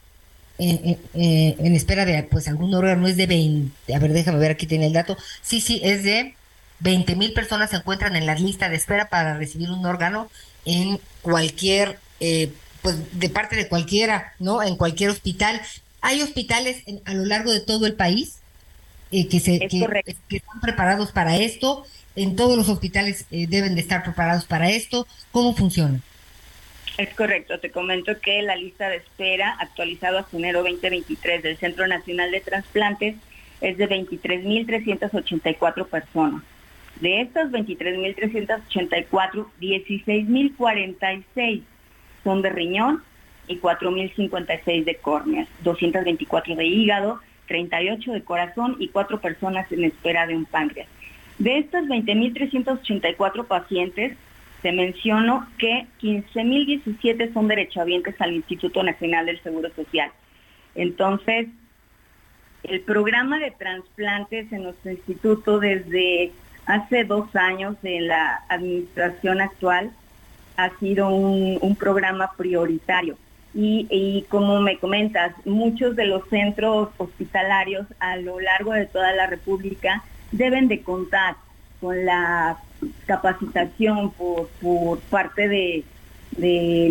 en, en, espera de pues algún órgano es de 20. A ver, déjame ver, aquí tiene el dato. Sí, sí, es de 20 mil personas se encuentran en la lista de espera para recibir un órgano en cualquier, eh, pues de parte de cualquiera, ¿no? En cualquier hospital. Hay hospitales a lo largo de todo el país eh, que, se, que, están preparados para esto. En todos los hospitales eh, deben de estar preparados para esto. ¿Cómo funciona? Es correcto, te comento que la lista de espera actualizada a enero 2023 del Centro Nacional de Transplantes es de 23.384 personas. De estas 23.384, 16.046 son de riñón y 4.056 de córneas, 224 de hígado, 38 de corazón y 4 personas en espera de un páncreas. De estas 20.384 pacientes, se mencionó que 15.017 son derechohabientes al Instituto Nacional del Seguro Social. Entonces, el programa de trasplantes en nuestro instituto desde hace dos años en la administración actual ha sido un, programa prioritario. Y, como me comentas, muchos de los centros hospitalarios a lo largo de toda la República deben de contar con la capacitación por, parte de,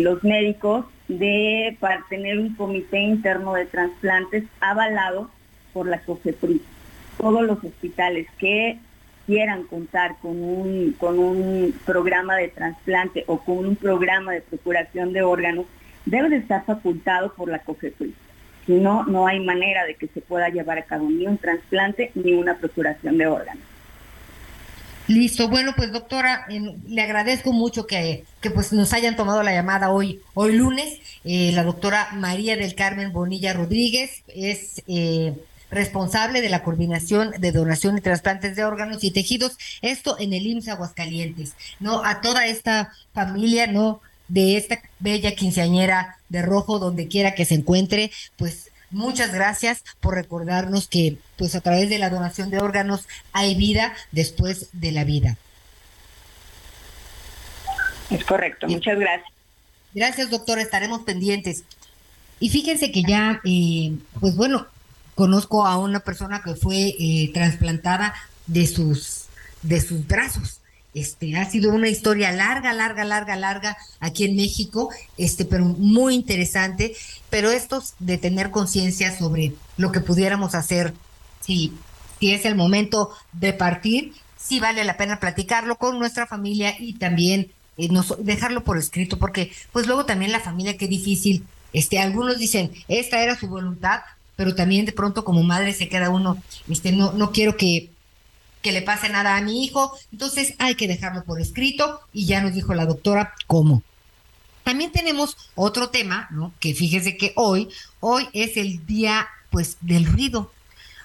los médicos de tener un comité interno de trasplantes avalado por la COFEPRIS. Todos los hospitales que quieran contar con un programa de trasplante o con un programa de procuración de órganos, debe de estar facultado por la COFEPRIS. Si no, no hay manera de que se pueda llevar a cabo ni un trasplante ni una procuración de órganos. Listo, bueno, pues doctora, le agradezco mucho que, que, pues nos hayan tomado la llamada hoy, hoy lunes. Eh, la doctora María del Carmen Bonilla Rodríguez es eh, responsable de la coordinación de donación y trasplantes de órganos y tejidos, esto en el IMSS Aguascalientes, ¿no? A toda esta familia, ¿no? De esta bella quinceañera de rojo, donde quiera que se encuentre, pues muchas gracias por recordarnos que, pues a través de la donación de órganos hay vida después de la vida. Es correcto, muchas gracias. Gracias, doctor, estaremos pendientes. Y fíjense que ya, eh, pues bueno, conozco a una persona que fue eh, trasplantada de sus, de sus brazos. Este, ha sido una historia larga, larga, larga, larga aquí en México, este, pero muy interesante. Pero esto de tener conciencia sobre lo que pudiéramos hacer, si, es el momento de partir, sí vale la pena platicarlo con nuestra familia y también eh, dejarlo por escrito, porque pues luego también la familia, qué difícil. Este, algunos dicen, esta era su voluntad, pero también de pronto como madre se queda uno, este, no, no quiero que, que le pase nada a mi hijo, entonces hay que dejarlo por escrito y ya nos dijo la doctora cómo. También tenemos otro tema, ¿no? Que fíjese que hoy, hoy es el día, pues, del ruido.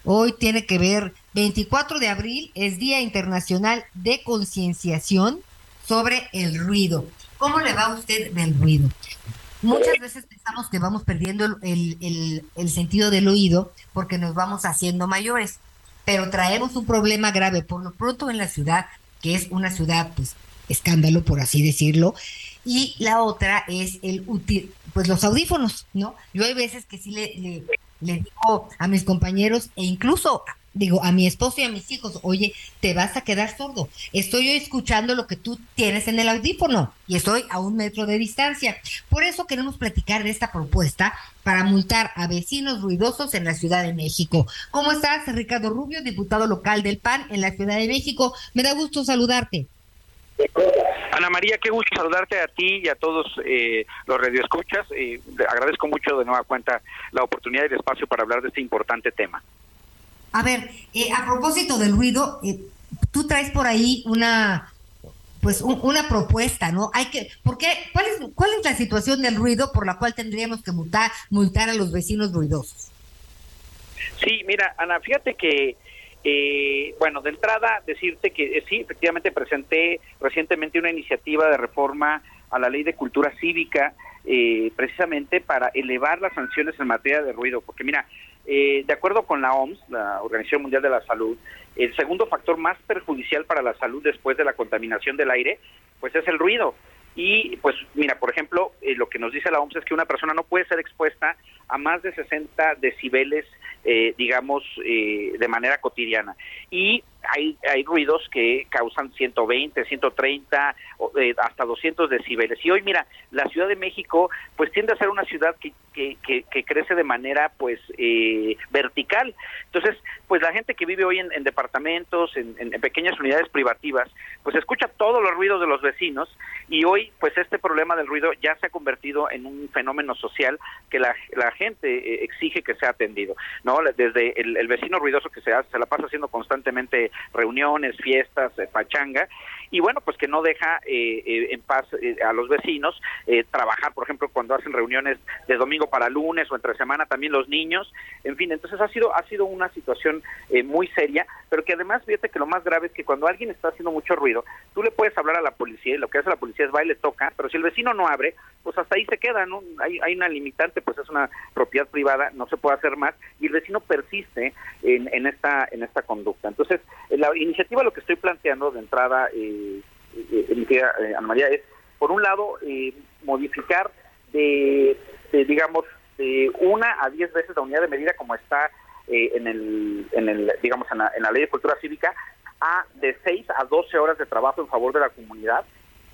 Hoy tiene que ver, 24 de abril es Día Internacional de Concienciación sobre el ruido. ¿Cómo le va a usted del ruido? Muchas veces pensamos que vamos perdiendo el, sentido del oído porque nos vamos haciendo mayores, pero traemos un problema grave por lo pronto en la ciudad, que es una ciudad, pues, escándalo, por así decirlo, y la otra es el pues los audífonos, ¿no? Yo hay veces que sí le, le, le digo a mis compañeros e incluso digo a mi esposo y a mis hijos, oye, te vas a quedar sordo. Estoy escuchando lo que tú tienes en el audífono y estoy a un metro de distancia. Por eso queremos platicar de esta propuesta para multar a vecinos ruidosos en la Ciudad de México. ¿Cómo estás, Ricardo Rubio, diputado local del PAN en la Ciudad de México? Me da gusto saludarte. Ana María, qué gusto saludarte a ti y a todos eh, los radioescuchas. Eh, agradezco mucho de nueva cuenta la oportunidad y el espacio para hablar de este importante tema. A ver, eh, a propósito del ruido, eh, tú traes por ahí una pues una propuesta, ¿no? Hay que, ¿por qué? ¿Cuál es, ¿Cuál es la situación del ruido por la cual tendríamos que multar, multar a los vecinos ruidosos? Sí, mira, Ana, fíjate que, eh, bueno, de entrada decirte que sí, efectivamente presenté recientemente una iniciativa de reforma a la ley de cultura cívica, precisamente para elevar las sanciones en materia de ruido, porque mira, eh, de acuerdo con la OMS, la Organización Mundial de la Salud, el segundo factor más perjudicial para la salud después de la contaminación del aire, pues es el ruido. Y pues mira, por ejemplo, eh, lo que nos dice la OMS es que una persona no puede ser expuesta a más de 60 decibeles, eh, digamos, eh, de manera cotidiana. Y hay, hay ruidos que causan 120, 130, eh, hasta 200 decibeles. Y hoy, mira, la Ciudad de México, pues tiende a ser una ciudad que, que, que, crece de manera, pues, eh, vertical. Entonces, pues la gente que vive hoy en, departamentos, en, pequeñas unidades privativas, pues escucha todos los ruidos de los vecinos y hoy, pues este problema del ruido ya se ha convertido en un fenómeno social que la, la gente eh, exige que sea atendido, ¿no? Desde el, el vecino ruidoso que se, hace, se la pasa haciendo constantemente reuniones, fiestas, pachanga, y bueno, pues que no deja eh, eh, en paz eh, a los vecinos trabajar, por ejemplo, cuando hacen reuniones de domingo para lunes o entre semana también los niños, en fin, entonces ha sido ha sido una situación muy seria, pero que además fíjate que lo más grave es que cuando alguien está haciendo mucho ruido, tú le puedes hablar a la policía y lo que hace la policía es va y le toca, pero si el vecino no abre, pues hasta ahí se queda, ¿no? Hay, hay una limitante, pues es una propiedad privada, no se puede hacer más y el vecino persiste en, en esta en esta conducta. Entonces, la iniciativa lo que estoy planteando de entrada eh, eh, eh, Ana María, es, por un lado, eh, modificar de, digamos, de una a diez veces la unidad de medida como está en, el, en el, digamos, en la, ley de cultura cívica, a de seis a doce horas de trabajo en favor de la comunidad.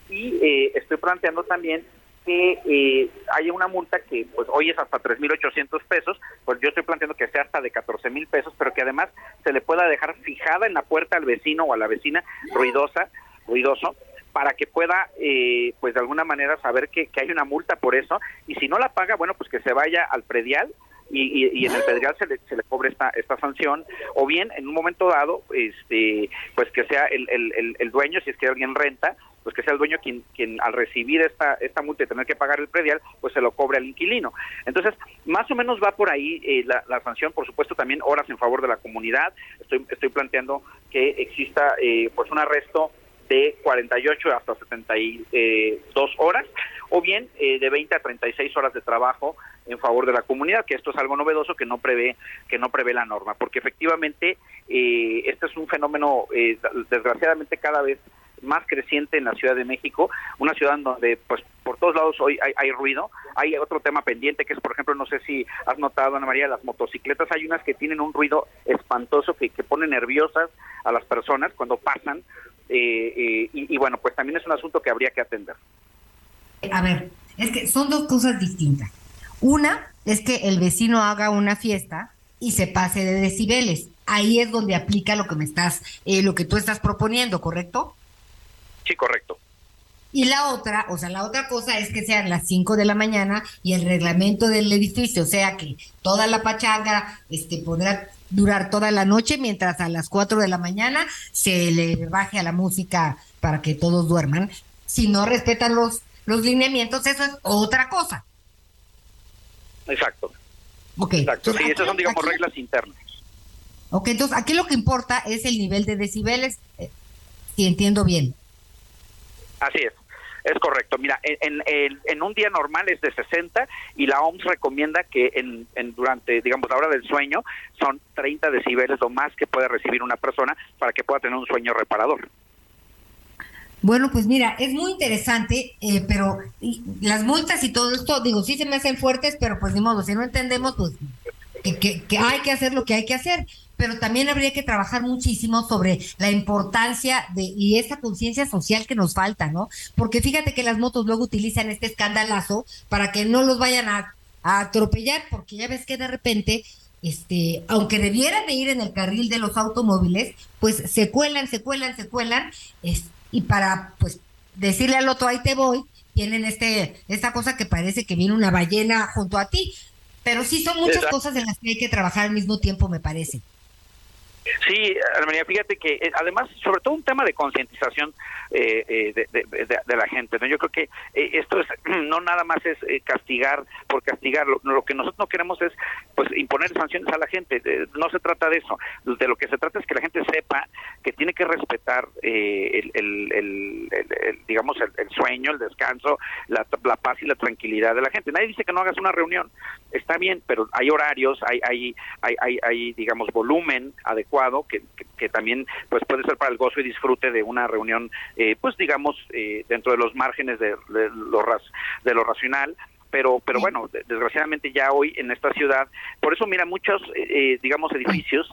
Y estoy planteando también que eh, haya una multa que pues hoy es hasta 3.800 pesos, pues yo estoy planteando que sea hasta de 14.000 pesos, pero que además se le pueda dejar fijada en la puerta al vecino o a la vecina ruidosa ruidoso para que pueda, eh, pues de alguna manera saber que, hay una multa por eso y si no la paga, bueno, pues que se vaya al predial y, y, en el predial se le, se le cobre esta, esta sanción o bien en un momento dado, este, pues que sea el, el, el dueño, si es que alguien renta, pues que sea el dueño quien, quien al recibir esta, esta multa y tener que pagar el predial, pues se lo cobre al inquilino. Entonces, más o menos va por ahí eh, la, la, sanción, por supuesto también horas en favor de la comunidad. Estoy, estoy planteando que exista eh, pues un arresto de 48 hasta 72 horas, o bien eh, de 20 a 36 horas de trabajo en favor de la comunidad, que esto es algo novedoso que no prevé que no prevé la norma, porque efectivamente eh, este es un fenómeno eh, desgraciadamente cada vez más creciente en la Ciudad de México, una ciudad donde pues por todos lados hoy hay, ruido. Hay otro tema pendiente que es, por ejemplo, no sé si has notado, Ana María, las motocicletas, hay unas que tienen un ruido espantoso que, que pone nerviosas a las personas cuando pasan eh, eh, y, bueno, pues también es un asunto que habría que atender. A ver, es que son dos cosas distintas. Una es que el vecino haga una fiesta y se pase de decibeles. Ahí es donde aplica lo que me estás, eh, lo que tú estás proponiendo, ¿correcto? Sí, correcto. Y la otra, o sea, la otra cosa es que sean las 5 de la mañana y el reglamento del edificio, o sea que toda la pachanga este, podrá durar toda la noche, mientras a las 4 de la mañana se le baje a la música para que todos duerman. Si no respetan los, los lineamientos, eso es otra cosa. Exacto. Ok. Exacto. sí, esas son, digamos, reglas internas. Ok, entonces aquí lo que importa es el nivel de decibeles, eh, si entiendo bien. Así es. Es correcto. Mira, en, en, un día normal es de 60 y la OMS recomienda que en, durante, digamos, la hora del sueño son 30 decibeles lo más que puede recibir una persona para que pueda tener un sueño reparador. Bueno, pues mira, es muy interesante, eh, pero las multas y todo esto, digo, sí se me hacen fuertes, pero pues ni modo, si no entendemos, pues que, hay que hacer lo que hay que hacer, pero también habría que trabajar muchísimo sobre la importancia de y esa conciencia social que nos falta, ¿no? Porque fíjate que las motos luego utilizan este escandalazo para que no los vayan a, atropellar, porque ya ves que de repente este, aunque debieran de ir en el carril de los automóviles, pues se cuelan, se cuelan, se cuelan, y para pues decirle al otro ahí te voy, tienen este, esta cosa que parece que viene una ballena junto a ti. Pero sí son muchas cosas en las que hay que trabajar al mismo tiempo, me parece. Sí, María, fíjate que eh, además, sobre todo un tema de concientización eh, eh de, la gente. ¿no? Yo creo que eh, esto es no nada más es castigar por castigar. Lo, que nosotros no queremos es pues imponer sanciones a la gente. no se trata de eso. De lo que se trata es que la gente sepa que tiene que respetar el, el, digamos, el, sueño, el descanso, la, la paz y la tranquilidad de la gente. Nadie dice que no hagas una reunión. Está bien, pero hay horarios, hay, hay, hay, hay, hay digamos, volumen adecuado que, que, también pues puede ser para el gozo y disfrute de una reunión, eh, pues digamos, eh, dentro de los márgenes de, lo, de lo racional. Pero pero bueno desgraciadamente ya hoy en esta ciudad por eso mira muchos eh, digamos edificios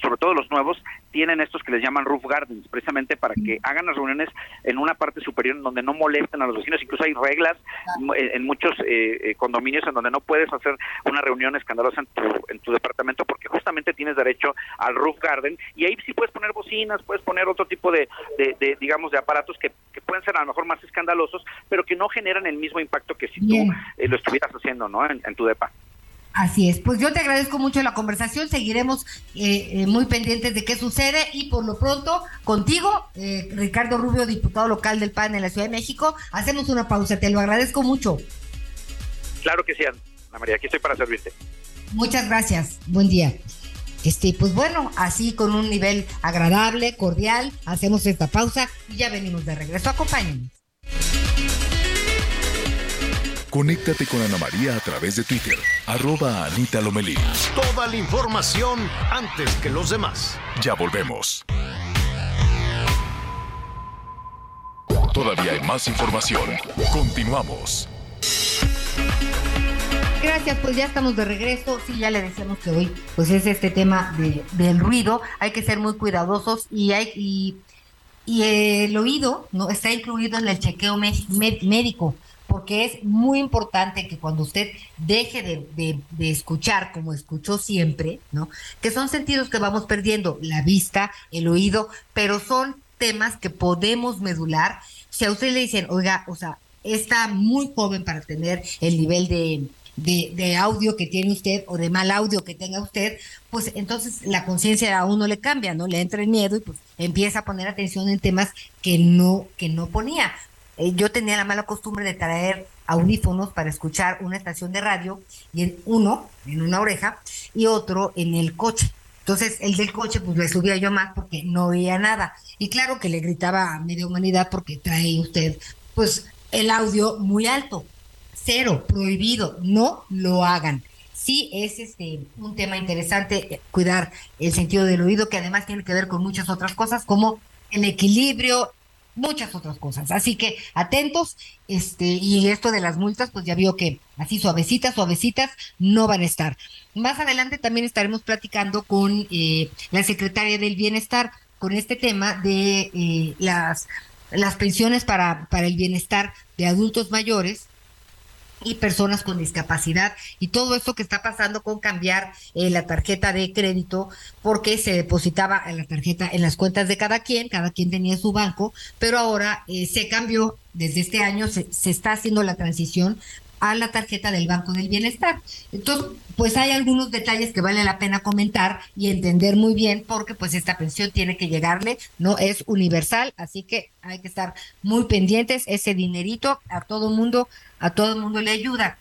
sobre todo los nuevos tienen estos que les llaman roof gardens precisamente para que hagan las reuniones en una parte superior en donde no molesten a los vecinos. Incluso hay reglas en, muchos eh, condominios en donde no puedes hacer una reunión escandalosa en tu, en tu departamento porque justamente tienes derecho al roof garden. Y ahí sí puedes poner bocinas puedes poner otro tipo de, de, digamos de aparatos que, que, pueden ser a lo mejor más escandalosos pero que no generan el mismo impacto que si tú eh, lo estuvieras haciendo, ¿no? En, tu depa. Así es, pues yo te agradezco mucho la conversación, seguiremos eh, eh, muy pendientes de qué sucede y por lo pronto contigo, Ricardo Rubio, diputado local del PAN en la Ciudad de México, hacemos una pausa, te lo agradezco mucho. Claro que sí, Ana María, aquí estoy para servirte. Muchas gracias, buen día. Este, pues bueno, así con un nivel agradable, cordial, hacemos esta pausa y ya venimos de regreso. Acompáñenme. Conéctate con Ana María a través de Twitter, arroba Anita Lomelí. Toda la información antes que los demás. Ya volvemos. Todavía hay más información. Continuamos. Gracias, pues ya estamos de regreso. Sí, ya le decíamos que hoy, pues es este tema de, del ruido. Hay que ser muy cuidadosos y hay y, el oído no está incluido en el chequeo médico porque es muy importante que cuando usted deje de, escuchar como escuchó siempre, ¿no? Que son sentidos que vamos perdiendo, la vista, el oído, pero son temas que podemos medular. Si a usted le dicen, oiga, o sea, está muy joven para tener el nivel de, de, audio que tiene usted o de mal audio que tenga usted, pues entonces la conciencia a uno le cambia, ¿no? Le entra el miedo y pues empieza a poner atención en temas que no, que no ponía. Eh, yo tenía la mala costumbre de traer audífonos para escuchar una estación de radio y en uno en una oreja y otro en el coche. Entonces el del coche pues le subía yo más porque no oía nada. Y claro que le gritaba a media humanidad porque trae usted pues el audio muy alto. Cero, prohibido, no lo hagan. Sí es este un tema interesante eh, cuidar el sentido del oído que además tiene que ver con muchas otras cosas como el equilibrio, muchas otras cosas. Así que atentos, este, y esto de las multas, pues ya vio que así suavecitas, suavecitas, no van a estar. Más adelante también estaremos platicando con eh, la secretaria del Bienestar con este tema de eh, las, las pensiones para, para el bienestar de adultos mayores y personas con discapacidad y todo esto que está pasando con cambiar eh, la tarjeta de crédito porque se depositaba en la tarjeta en las cuentas de cada quien, cada quien tenía su banco, pero ahora eh, se cambió. Desde este año se, se, está haciendo la transición a la tarjeta del Banco del Bienestar. Entonces, pues hay algunos detalles que vale la pena comentar y entender muy bien porque pues esta pensión tiene que llegarle, no es universal, así que hay que estar muy pendientes, ese dinerito a todo mundo, a todo mundo le ayuda.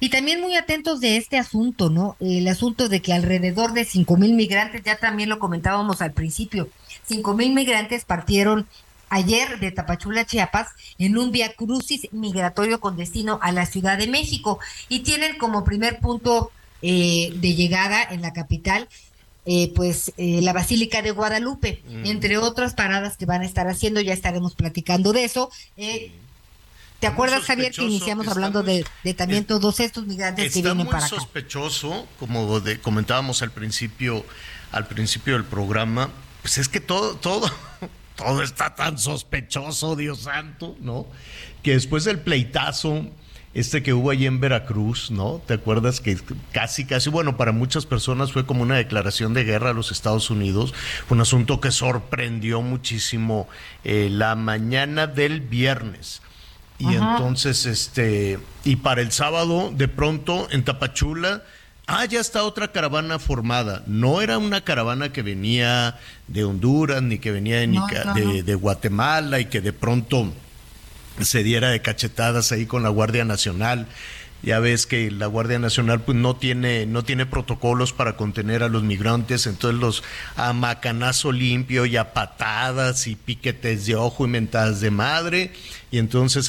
Y también muy atentos de este asunto, ¿no? El asunto de que alrededor de cinco mil migrantes, ya también lo comentábamos al principio, cinco mil migrantes partieron ayer de Tapachula, Chiapas, en un via crucis migratorio con destino a la Ciudad de México y tienen como primer punto eh, de llegada en la capital eh, pues eh, la Basílica de Guadalupe, mm. entre otras paradas que van a estar haciendo, ya estaremos platicando de eso. ¿Te acuerdas, Javier, que iniciamos hablando de, también todos estos migrantes que vienen para acá? sospechoso, como de, comentábamos al principio, al principio del programa, pues es que todo, todo, todo está tan sospechoso, Dios santo, ¿no? Que después del pleitazo, este que hubo allí en Veracruz, ¿no? ¿Te acuerdas que casi, casi, bueno, para muchas personas fue como una declaración de guerra a los Estados Unidos? Fue un asunto que sorprendió muchísimo eh, la mañana del viernes. Y entonces, este, y para el sábado, de pronto, en Tapachula, Ah, ya está otra caravana formada. No era una caravana que venía de Honduras ni que venía de, de, Guatemala y que de pronto se diera de cachetadas ahí con la Guardia Nacional. Ya ves que la Guardia Nacional pues no tiene no tiene protocolos para contener a los migrantes, entonces los a macanazo limpio y a patadas y piquetes de ojo y mentadas de madre y entonces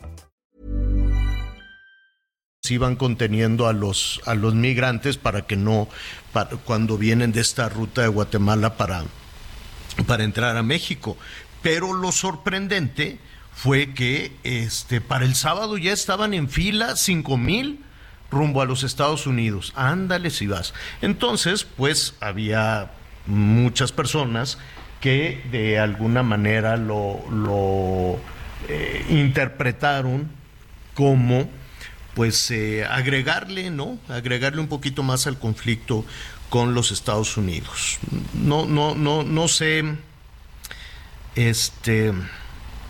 Iban conteniendo a los, a los migrantes para que no, cuando vienen de esta ruta de Guatemala para para entrar a México. Pero lo sorprendente fue que este, para el sábado ya estaban en fila cinco mil rumbo a los Estados Unidos. Ándale si vas. Entonces, pues había muchas personas que de alguna manera lo, lo eh, interpretaron como pues eh, agregarle, ¿no? Agregarle un poquito más al conflicto con los Estados Unidos. No, no, no, no sé, este,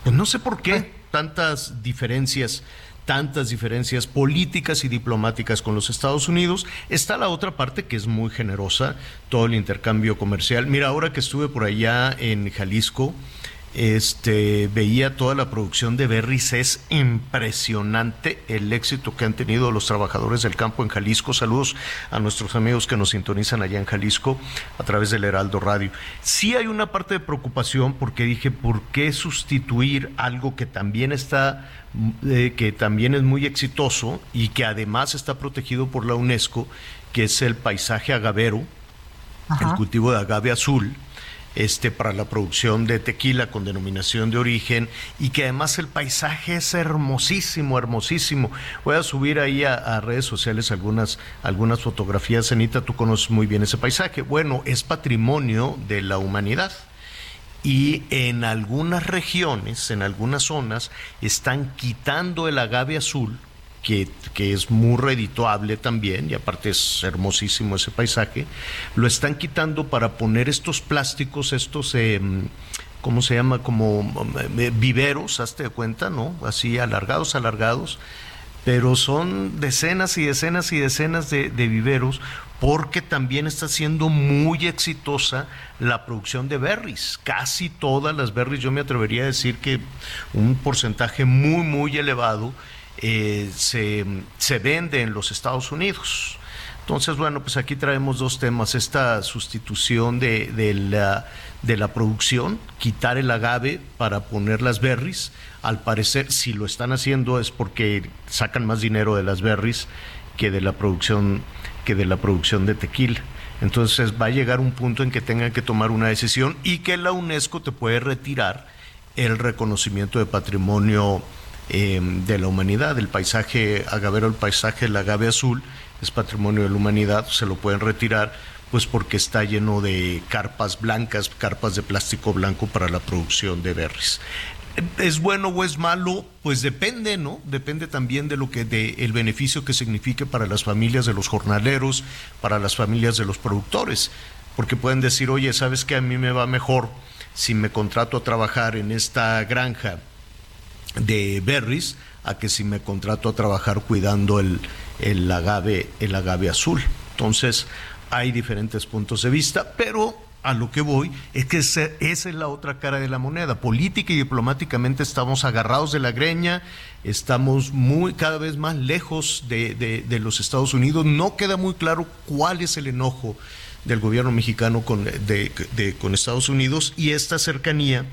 pues no sé por qué tantas diferencias, tantas diferencias políticas y diplomáticas con los Estados Unidos. Está la otra parte que es muy generosa, todo el intercambio comercial. Mira, ahora que estuve por allá en Jalisco, este, veía toda la producción de Berries, es impresionante el éxito que han tenido los trabajadores del campo en Jalisco. Saludos a nuestros amigos que nos sintonizan allá en Jalisco a través del Heraldo Radio. Sí hay una parte de preocupación porque dije, ¿por qué sustituir algo que también está, eh, que también es muy exitoso y que además está protegido por la UNESCO, que es el paisaje agavero, el cultivo de agave azul? Este, para la producción de tequila con denominación de origen y que además el paisaje es hermosísimo, hermosísimo. Voy a subir ahí a, redes sociales algunas, algunas fotografías. Anita, tú conoces muy bien ese paisaje. Bueno, es patrimonio de la humanidad y en algunas regiones, en algunas zonas, están quitando el agave azul que, es muy redituable también, y aparte es hermosísimo ese paisaje, lo están quitando para poner estos plásticos, estos, eh, ¿cómo se llama? Como eh, viveros, hazte de cuenta, ¿no? Así alargados, alargados, pero son decenas y decenas y decenas de, de viveros porque también está siendo muy exitosa la producción de berries. Casi todas las berries, yo me atrevería a decir que un porcentaje muy, muy elevado eh, se, se vende en los Estados Unidos. Entonces, bueno, pues aquí traemos dos temas, esta sustitución de, de, la, de la producción, quitar el agave para poner las berries. Al parecer, si lo están haciendo es porque sacan más dinero de las berries que de la producción, que de la producción de tequila. Entonces va a llegar un punto en que tengan que tomar una decisión y que la UNESCO te puede retirar el reconocimiento de patrimonio Em, de la humanidad. El paisaje agavero, el paisaje el agave azul, es patrimonio de la humanidad, se lo pueden retirar pues porque está lleno de carpas blancas, carpas de plástico blanco para la producción de berries. ¿Es bueno o es malo? Pues depende, ¿no? Depende también de lo que, de el beneficio que signifique para las familias de los jornaleros, para las familias de los productores. Porque pueden decir, oye, ¿sabes que a mí me va mejor si me contrato a trabajar en esta granja de berries a que si me contrato a trabajar cuidando el, el, agave, el agave azul. Entonces, hay diferentes puntos de vista, pero a lo que voy es que esa, es la otra cara de la moneda. Política y diplomáticamente estamos agarrados de la greña, estamos muy cada vez más lejos de, de, los Estados Unidos. No queda muy claro cuál es el enojo del gobierno mexicano con, de, con Estados Unidos y esta cercanía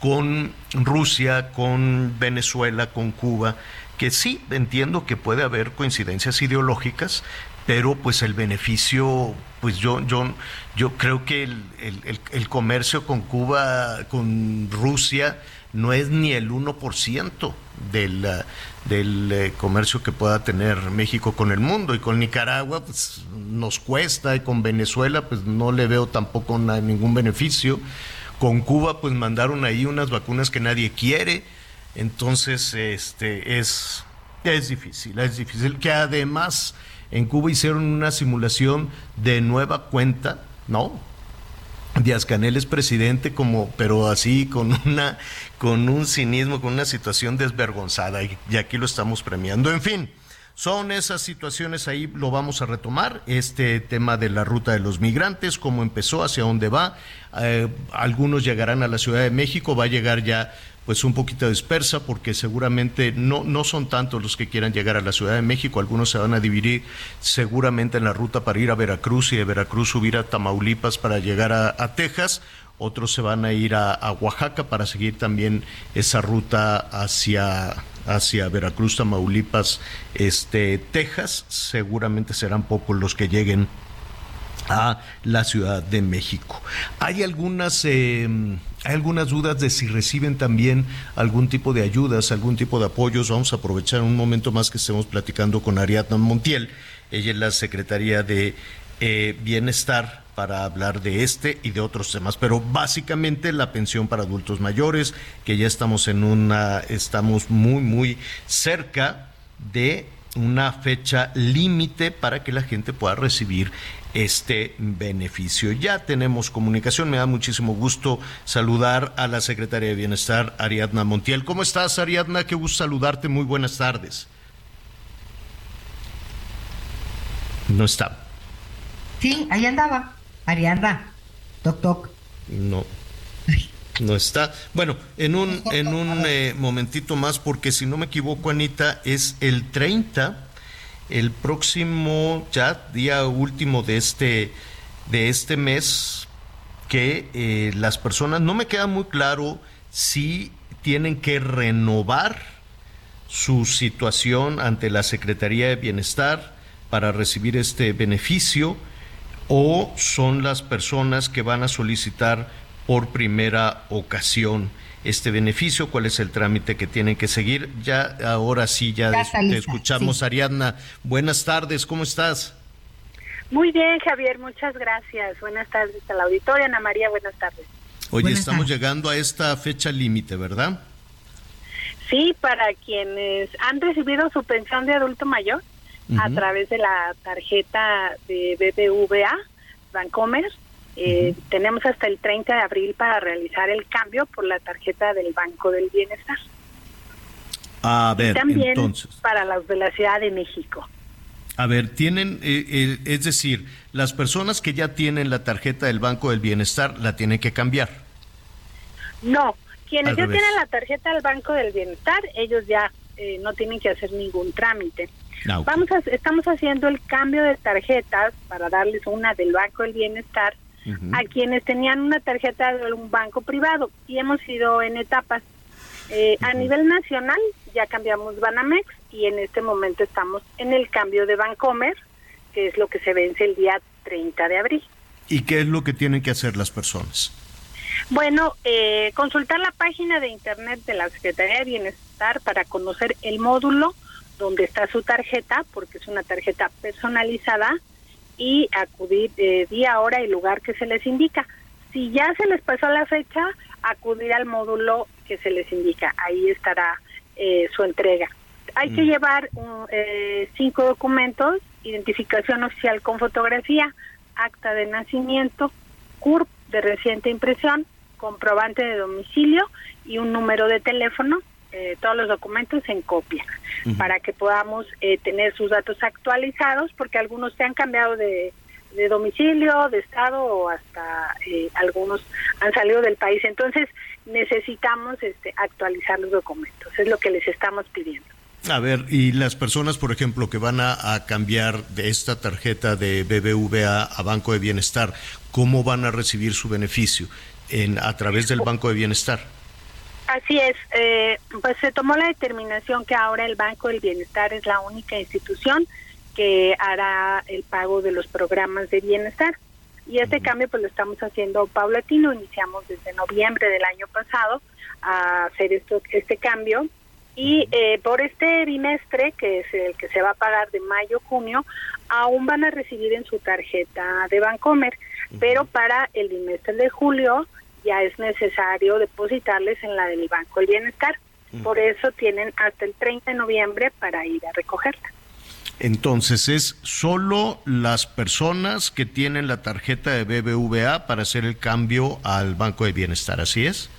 con Rusia, con Venezuela, con Cuba, que sí entiendo que puede haber coincidencias ideológicas, pero pues el beneficio, pues yo, yo, yo creo que el, el, comercio con Cuba, con Rusia, no es ni el 1% del, del eh, comercio que pueda tener México con el mundo y con Nicaragua pues nos cuesta y con Venezuela pues no le veo tampoco ningún beneficio. Con Cuba pues mandaron ahí unas vacunas que nadie quiere. Entonces este es es difícil, es difícil que además en Cuba hicieron una simulación de nueva cuenta, ¿no? Díaz Canel es presidente como, pero así con una, con un cinismo, con una situación desvergonzada y, aquí lo estamos premiando. En fin, son esas situaciones ahí lo vamos a retomar este tema de la ruta de los migrantes, cómo empezó, hacia dónde va. Eh, algunos llegarán a la Ciudad de México, va a llegar ya pues un poquito dispersa porque seguramente no, no son tantos los que quieran llegar a la Ciudad de México, algunos se van a dividir seguramente en la ruta para ir a Veracruz y de Veracruz subir a Tamaulipas para llegar a, Texas, otros se van a ir a, Oaxaca para seguir también esa ruta hacia, hacia Veracruz, Tamaulipas, este, Texas, seguramente serán pocos los que lleguen a la Ciudad de México. Hay algunas, eh, hay algunas dudas de si reciben también algún tipo de ayudas, algún tipo de apoyos. Vamos a aprovechar un momento más que estemos platicando con Ariadna Montiel. Ella es la Secretaría de eh, Bienestar para hablar de este y de otros temas, pero básicamente la pensión para adultos mayores, que ya estamos en una, estamos muy, muy cerca de una fecha límite para que la gente pueda recibir este beneficio. Ya tenemos comunicación, me da muchísimo gusto saludar a la secretaria de Bienestar, Ariadna Montiel. ¿Cómo estás, Ariadna? Qué gusto saludarte, muy buenas tardes. No está. Sí, ahí andaba, Ariadna, toc toc. No. No está. Bueno, en un, en un eh, momentito más, porque si no me equivoco, Anita, es el 30 el próximo ya día último de este de este mes que eh, las personas no me queda muy claro si tienen que renovar su situación ante la Secretaría de Bienestar para recibir este beneficio o son las personas que van a solicitar por primera ocasión este beneficio, cuál es el trámite que tienen que seguir. Ya ahora sí, ya, te escuchamos, Ariadna. Buenas tardes, ¿cómo estás? Muy bien, Javier, muchas gracias. Buenas tardes a la auditoria. Ana María, buenas tardes. Oye, estamos llegando a esta fecha límite, ¿verdad? Sí, para quienes han recibido su pensión de adulto mayor a través de la tarjeta de BBVA, Bancomer, eh, tenemos hasta el 30 de abril para realizar el cambio por la tarjeta del Banco del Bienestar. A ver, también entonces. para los de la Ciudad de México. A ver, tienen, eh, es decir, las personas que ya tienen la tarjeta del Banco del Bienestar la tienen que cambiar. No, quienes ya tienen la tarjeta del Banco del Bienestar, ellos ya eh, no tienen que hacer ningún trámite. Vamos a, estamos haciendo el cambio de tarjetas para darles una del Banco del Bienestar a quienes tenían una tarjeta de un banco privado y hemos ido en etapas. Eh, a nivel nacional ya cambiamos Banamex y en este momento estamos en el cambio de Bancomer, que es lo que se vence el día 30 de abril. ¿Y qué es lo que tienen que hacer las personas? Bueno, eh, consultar la página de internet de la Secretaría de Bienestar para conocer el módulo donde está su tarjeta, porque es una tarjeta personalizada y acudir eh, día, hora y lugar que se les indica. Si ya se les pasó la fecha, acudir al módulo que se les indica. Ahí estará eh, su entrega. Hay que mm. llevar eh, cinco documentos, identificación oficial con fotografía, acta de nacimiento, CURP de reciente impresión, comprobante de domicilio y un número de teléfono eh, todos los documentos en copia para que podamos eh, tener sus datos actualizados porque algunos se han cambiado de, domicilio, de estado o hasta eh, algunos han salido del país. Entonces necesitamos este, actualizar los documentos, es lo que les estamos pidiendo. A ver, y las personas, por ejemplo, que van a, a, cambiar de esta tarjeta de BBVA a Banco de Bienestar, ¿cómo van a recibir su beneficio? En, a través del Banco de Bienestar. Así es, eh, pues se tomó la determinación que ahora el Banco del Bienestar es la única institución que hará el pago de los programas de bienestar. y este cambio pues lo estamos haciendo paulatino, iniciamos desde noviembre del año pasado a hacer esto, este cambio. Y eh, por este bimestre, que es el que se va a pagar de mayo-junio, aún van a recibir en su tarjeta de Bancomer, pero para el bimestre de julio ya es necesario depositarles en la del Banco del Bienestar. Por eso tienen hasta el 30 de noviembre para ir a recogerla. Entonces es solo las personas que tienen la tarjeta de BBVA para hacer el cambio al Banco de Bienestar, ¿así es?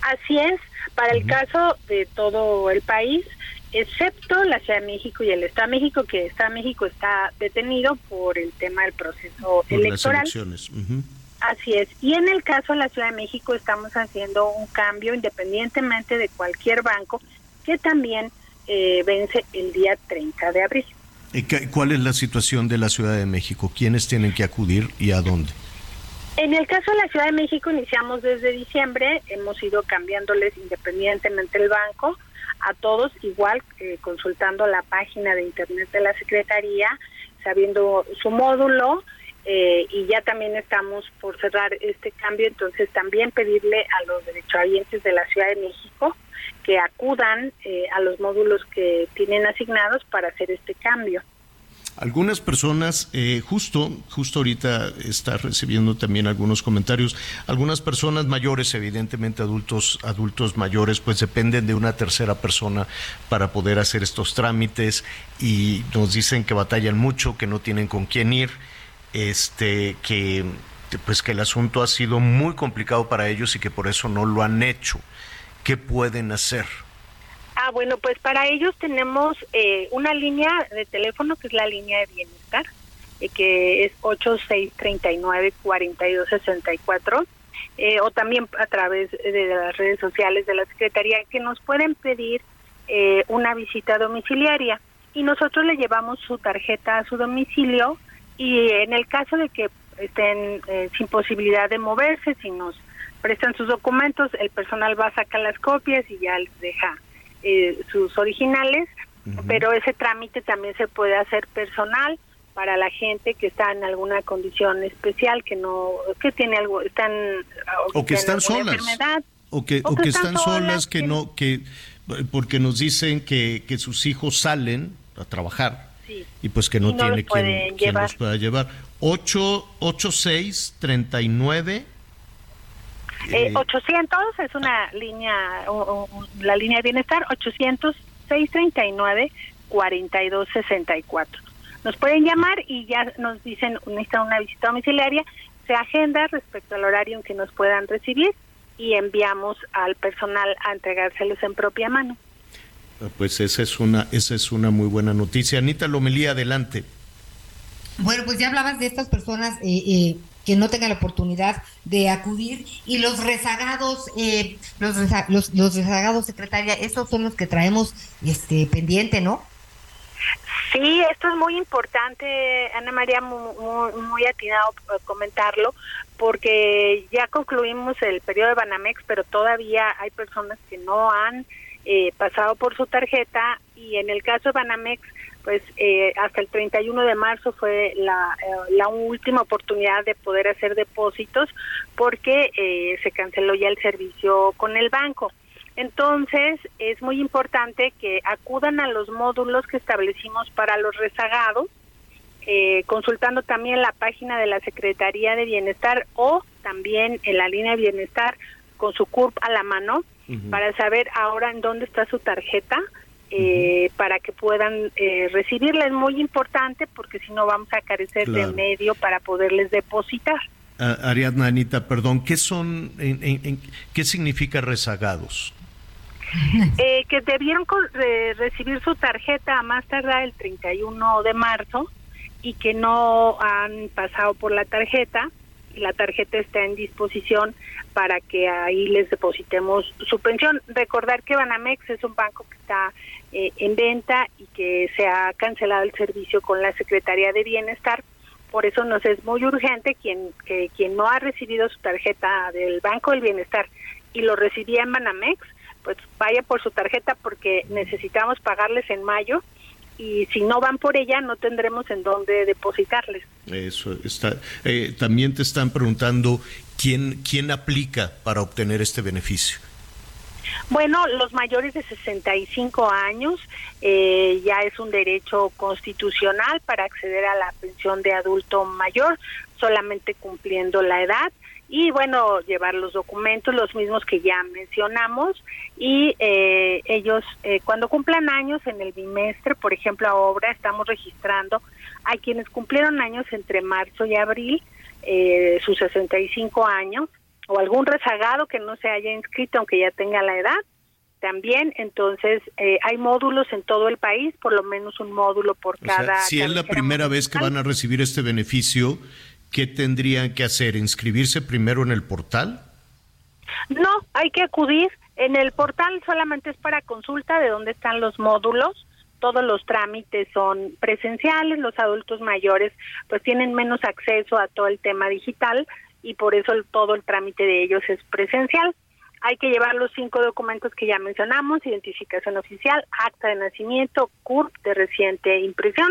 Así es, para el caso de todo el país, excepto la Ciudad de México y el Estado de México, que el Estado de México está detenido por el tema del proceso Por las electoral. elecciones. Ujú. Así es. Y en el caso de la Ciudad de México estamos haciendo un cambio independientemente de cualquier banco que también eh, vence el día 30 de abril. ¿Y qué- ¿Cuál es la situación de la Ciudad de México? ¿Quiénes tienen que acudir y a dónde? En el caso de la Ciudad de México iniciamos desde diciembre, hemos ido cambiándoles independientemente el banco a todos igual eh, consultando la página de internet de la Secretaría, sabiendo su módulo eh, y ya también estamos por cerrar este cambio, entonces también pedirle a los derechohabientes de la Ciudad de México que acudan eh, a los módulos que tienen asignados para hacer este cambio. Algunas personas, eh, justo, justo ahorita está recibiendo también algunos comentarios. Algunas personas mayores, evidentemente adultos, adultos mayores, pues dependen de una tercera persona para poder hacer estos trámites y nos dicen que batallan mucho, que no tienen con quién ir, este, que pues que el asunto ha sido muy complicado para ellos y que por eso no lo han hecho. ¿Qué pueden hacer? Ah, bueno, pues para ellos tenemos eh, una línea de teléfono que es la línea de bienestar, eh, que es 8639-4264, eh, o también a través de las redes sociales de la Secretaría, que nos pueden pedir eh, una visita domiciliaria y nosotros le llevamos su tarjeta a su domicilio y en el caso de que estén eh, sin posibilidad de moverse, si nos prestan sus documentos, el personal va a sacar las copias y ya les deja eh, sus originales, pero ese trámite también se puede hacer personal para la gente que está en alguna condición especial, que no, que tiene algo, están o que están solas. enfermedad, o que, o que están solas que no que porque nos dicen que, que sus hijos salen a trabajar Sí. y pues que no tiene quien, quien llevar. los pueda llevar 8 86 39 Eh, 800 es una línea, o- o- la línea de bienestar, 800 639 4264. Nos pueden llamar y ya nos dicen necesitan una visita domiciliaria, se agenda respecto al horario en que nos puedan recibir y enviamos al personal a entregárselos en propia mano. Pues esa es una esa es una muy buena noticia Anita Lomelí adelante Bueno, pues ya hablabas de estas personas eh, eh, que no tengan la oportunidad de acudir y los rezagados, eh, los, reza- los, los rezagados, secretaria, esos son los que traemos este pendiente, ¿no? Sí, esto es muy importante, Ana María, muy, muy, muy atinado eh, comentarlo, porque ya concluimos el periodo de Banamex, pero todavía hay personas que no han eh, pasado por su tarjeta y en el caso de Banamex, pues eh, hasta el 31 de marzo fue la, eh, la última oportunidad de poder hacer depósitos porque eh, se canceló ya el servicio con el banco. Entonces, es muy importante que acudan a los módulos que establecimos para los rezagados, eh, consultando también la página de la Secretaría de Bienestar o también en la línea de bienestar con su CURP a la mano para saber ahora en dónde está su tarjeta eh, para que puedan eh, recibirla. Es muy importante porque si no vamos a carecer Claro. de medio para poderles depositar. Ah, Ariadna Anita perdón qué son en- en- en- qué significa rezagados Eh, que debieron recibir su tarjeta a más tardar el 31 de marzo y que no han pasado por la tarjeta la tarjeta está en disposición para que ahí les depositemos su pensión. Recordar que Banamex es un banco que está eh, en venta y que se ha cancelado el servicio con la Secretaría de Bienestar. Por eso nos es muy urgente quien que quien no ha recibido su tarjeta del Banco del Bienestar y lo recibía en Banamex, pues vaya por su tarjeta porque necesitamos pagarles en mayo y si no van por ella no tendremos en dónde depositarles. Eso está. Eh, también te están preguntando quién quién aplica para obtener este beneficio. Bueno, los mayores de 65 años eh, ya es un derecho constitucional para acceder a la pensión de adulto mayor, solamente cumpliendo la edad y bueno, llevar los documentos, los mismos que ya mencionamos, y eh, ellos eh, cuando cumplan años en el bimestre, por ejemplo, ahora estamos registrando a quienes cumplieron años entre marzo y abril, eh, sus 65 años, o algún rezagado que no se haya inscrito aunque ya tenga la edad, también, entonces eh, hay módulos en todo el país, por lo menos un módulo por cada. si es la primera vez que van a recibir este beneficio, ¿qué tendrían que hacer? ¿Inscribirse primero en el portal? No, hay que acudir. En el portal solamente es para consulta de dónde están los módulos. Todos los trámites son presenciales, los adultos mayores pues tienen menos acceso a todo el tema digital y por eso todo el trámite de ellos es presencial. Hay que llevar los cinco documentos que ya mencionamos, identificación oficial, acta de nacimiento, CURP de reciente impresión,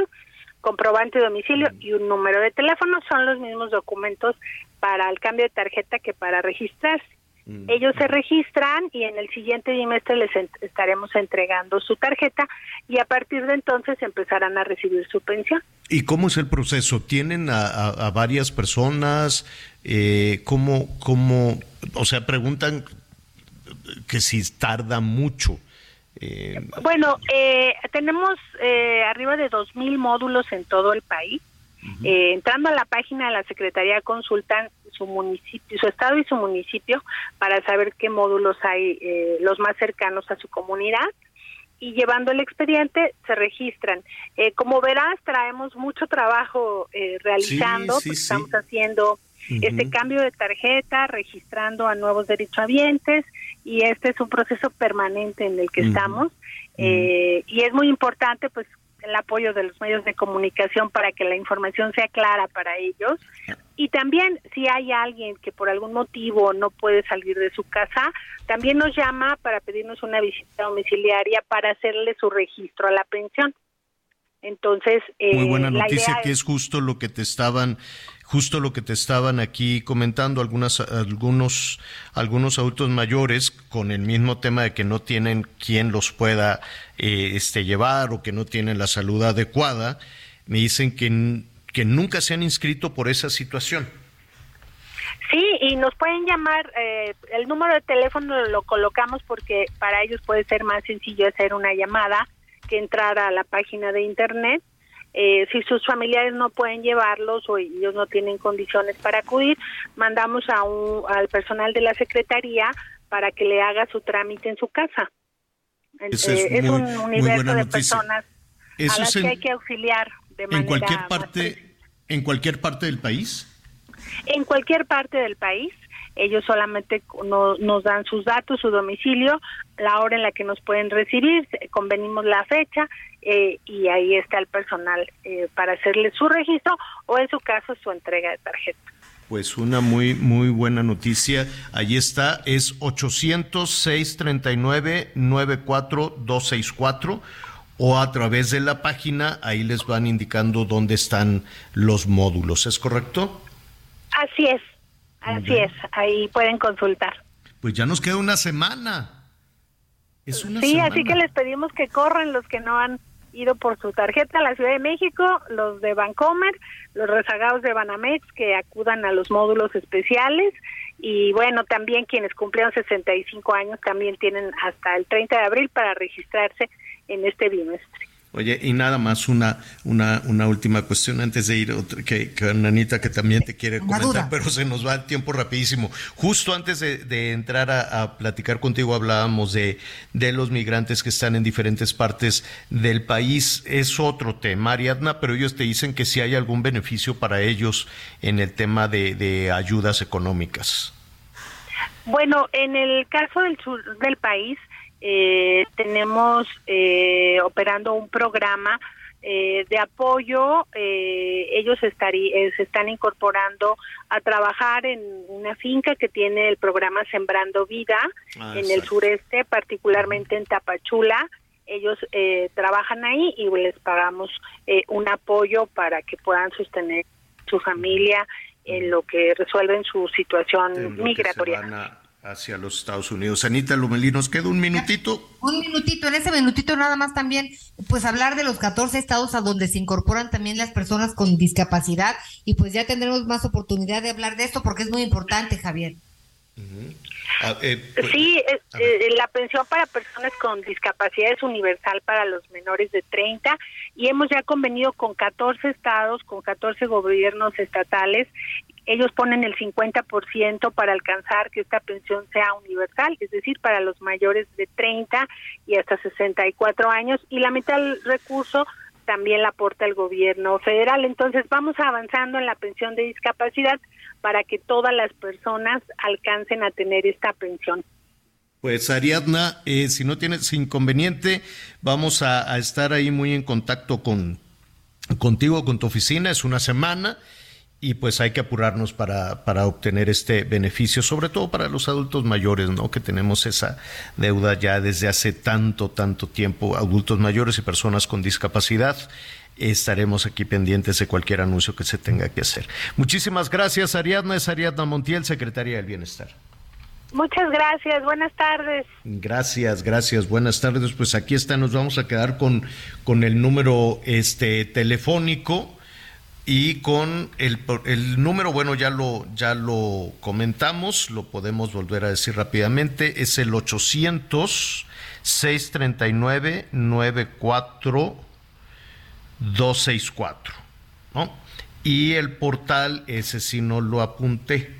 comprobante de domicilio y un número de teléfono. Son los mismos documentos para el cambio de tarjeta que para registrarse. Mm. Ellos se registran y en el siguiente bimestre les estaremos entregando su tarjeta y a partir de entonces empezarán a recibir su pensión. ¿Y cómo es el proceso? ¿Tienen a, varias personas? Eh, ¿cómo, ¿Cómo, o sea, preguntan que si tarda mucho? Eh, bueno, eh, tenemos eh, arriba de 2.000 módulos en todo el país. Eh, entrando a la página de la Secretaría consultan su municipio, su estado y su municipio para saber qué módulos hay los más cercanos a su comunidad y llevando el expediente se registran. como verás, traemos mucho trabajo realizando, porque estamos haciendo este cambio de tarjeta, registrando a nuevos derechohabientes y este es un proceso permanente en el que estamos eh, y es muy importante pues el apoyo de los medios de comunicación para que la información sea clara para ellos. Y también si hay alguien que por algún motivo no puede salir de su casa, también nos llama para pedirnos una visita domiciliaria para hacerle su registro a la pensión. Entonces, muy buena eh, noticia que es justo lo que te estaban justo lo que te estaban aquí comentando algunas algunos algunos adultos mayores con el mismo tema de que no tienen quien los pueda eh, este llevar o que no tienen la salud adecuada me dicen que que nunca se han inscrito por esa situación. Sí, y nos pueden llamar, eh, el número de teléfono lo colocamos porque para ellos puede ser más sencillo hacer una llamada que entrar a la página de internet eh, si sus familiares no pueden llevarlos o ellos no tienen condiciones para acudir, mandamos a un, al personal de la Secretaría para que le haga su trámite en su casa. es, eh, un universo de personas a las que hay que auxiliar de en cualquier parte en cualquier parte del país. En cualquier parte del país ellos solamente nos dan sus datos, su domicilio, la hora en la que nos pueden recibir, convenimos la fecha eh, y ahí está el personal eh, para hacerle su registro o en su caso su entrega de tarjeta. Pues una muy muy buena noticia. Ahí está, es 806 39 94264 o a través de la página, ahí les van indicando dónde están los módulos, ¿es correcto? Así es, Así es, ahí pueden consultar. Pues ya nos queda una semana. Es una sí, así que les pedimos que corran los que no han ido por su tarjeta a la Ciudad de México, los de Bancomer, los rezagados de Banamex que acudan a los módulos especiales y bueno, también quienes cumplieron 65 años también tienen hasta el 30 de abril para registrarse en este bimestre. Oye, y nada más una, una, una última cuestión antes de ir, que, que Anita que también te quiere comentar, pero se nos va el tiempo rapidísimo. Justo antes de, entrar a, platicar contigo hablábamos de, de los migrantes que están en diferentes partes del país. Es otro tema, Ariadna, pero ellos te dicen que si hay algún beneficio para ellos en el tema de, de ayudas económicas. Bueno, en el caso del sur del país, eh, tenemos eh, operando un programa eh, de apoyo. Eh, ellos estarí, se están incorporando a trabajar en una finca que tiene el programa Sembrando Vida ah, en el sureste, particularmente en Tapachula. ellos eh, trabajan ahí y les pagamos eh, un apoyo para que puedan sostener su familia en lo que resuelven su situación migratoria hacia los Estados Unidos. Anita Lomelí, nos queda un minutito. Un minutito, en ese minutito nada más también, pues hablar de los 14 estados a donde se incorporan también las personas con discapacidad y pues ya tendremos más oportunidad de hablar de esto porque es muy importante, Javier. Eh, pues, sí, eh, la pensión para personas con discapacidad es universal para los menores de 30 y hemos ya convenido con 14 estados, con 14 gobiernos estatales ellos ponen el 50% para alcanzar que esta pensión sea universal, es decir, para los mayores de 30 y hasta 64 años, y la mitad del recurso también la aporta el gobierno federal. Entonces vamos avanzando en la pensión de discapacidad para que todas las personas alcancen a tener esta pensión. Pues Ariadna, eh, si no tienes inconveniente, vamos a, a, estar ahí muy en contacto con contigo, con tu oficina, es una semana y pues hay que apurarnos para, para, obtener este beneficio, sobre todo para los adultos mayores, ¿no? Que tenemos esa deuda ya desde hace tanto, tanto tiempo, adultos mayores y personas con discapacidad. Estaremos aquí pendientes de cualquier anuncio que se tenga que hacer. Muchísimas gracias, Ariadna. Es Ariadna Montiel, secretaria del Bienestar. Muchas gracias, buenas tardes. Gracias, gracias, buenas tardes. Pues aquí está, nos vamos a quedar con, con el número este telefónico y con el, el, número, bueno, ya lo, ya lo comentamos, lo podemos volver a decir rápidamente, es el 800-639-94-264, ¿no? Y el portal, ese sí no lo apunté.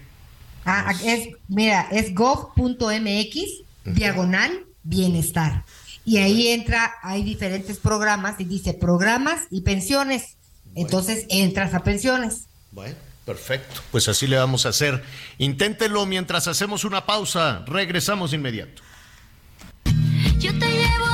Ah, es, mira, es gov.mx, diagonal, bienestar. Y ahí entra, hay diferentes programas y dice programas y pensiones entonces entras a pensiones. Bueno, perfecto. Pues así le vamos a hacer. Inténtelo mientras hacemos una pausa. Regresamos inmediato. Yo te llevo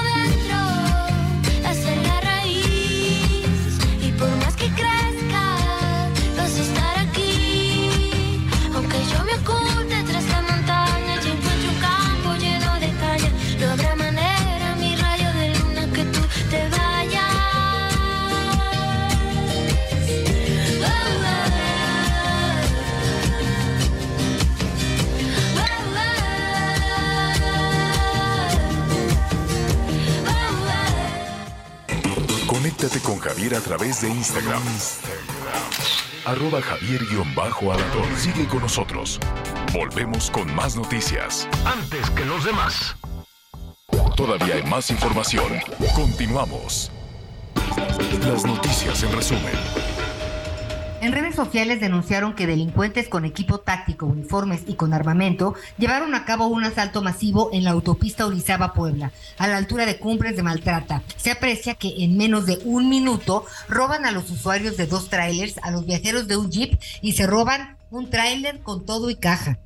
Conéctate con Javier a través de Instagram. Arroba Javier-Alador. Sigue con nosotros. Volvemos con más noticias. Antes que los demás. Todavía hay más información. Continuamos. Las noticias en resumen. En redes sociales denunciaron que delincuentes con equipo táctico, uniformes y con armamento llevaron a cabo un asalto masivo en la autopista Orizaba-Puebla, a la altura de Cumbres de Maltrata. Se aprecia que en menos de un minuto roban a los usuarios de dos trailers, a los viajeros de un jeep y se roban un tráiler con todo y caja.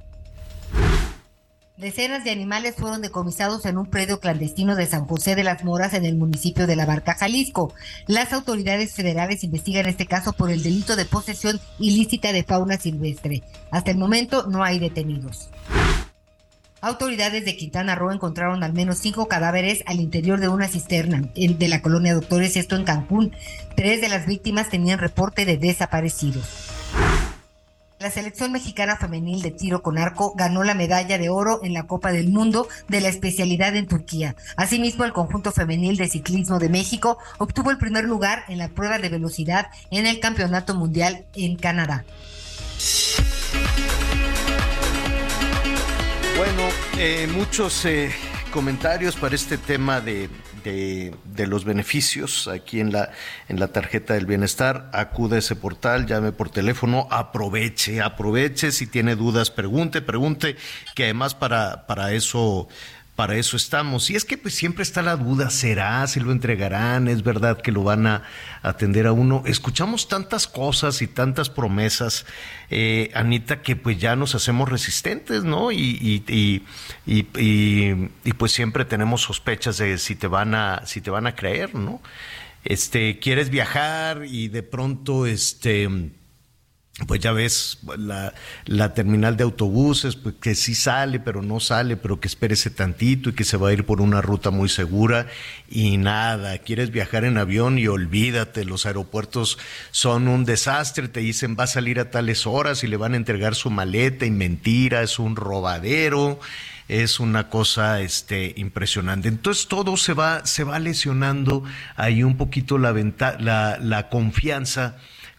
Decenas de animales fueron decomisados en un predio clandestino de San José de las Moras en el municipio de La Barca, Jalisco. Las autoridades federales investigan este caso por el delito de posesión ilícita de fauna silvestre. Hasta el momento no hay detenidos. Autoridades de Quintana Roo encontraron al menos cinco cadáveres al interior de una cisterna de la colonia Doctores, esto en Cancún. Tres de las víctimas tenían reporte de desaparecidos. La selección mexicana femenil de tiro con arco ganó la medalla de oro en la Copa del Mundo de la especialidad en Turquía. Asimismo, el conjunto femenil de ciclismo de México obtuvo el primer lugar en la prueba de velocidad en el Campeonato Mundial en Canadá. Bueno, eh, muchos eh, comentarios para este tema de, de, los beneficios aquí en la, en la tarjeta del bienestar. Acude a ese portal, llame por teléfono, aproveche, aproveche. Si tiene dudas, pregunte, pregunte, que además para, para eso para eso estamos. Y es que pues siempre está la duda, ¿será? ¿Se lo entregarán? ¿Es verdad que lo van a atender a uno? Escuchamos tantas cosas y tantas promesas, eh, Anita, que pues ya nos hacemos resistentes, ¿no? Y, y, y, y, pues siempre tenemos sospechas de si te van a, si te van a creer, ¿no? Este, quieres viajar y de pronto, este pues ya ves la, la, terminal de autobuses, pues que sí sale, pero no sale, pero que espérese tantito y que se va a ir por una ruta muy segura y nada, quieres viajar en avión y olvídate, los aeropuertos son un desastre, te dicen va a salir a tales horas y le van a entregar su maleta y mentira, es un robadero es una cosa este impresionante. Entonces todo se va se va lesionando ahí un poquito la la, la confianza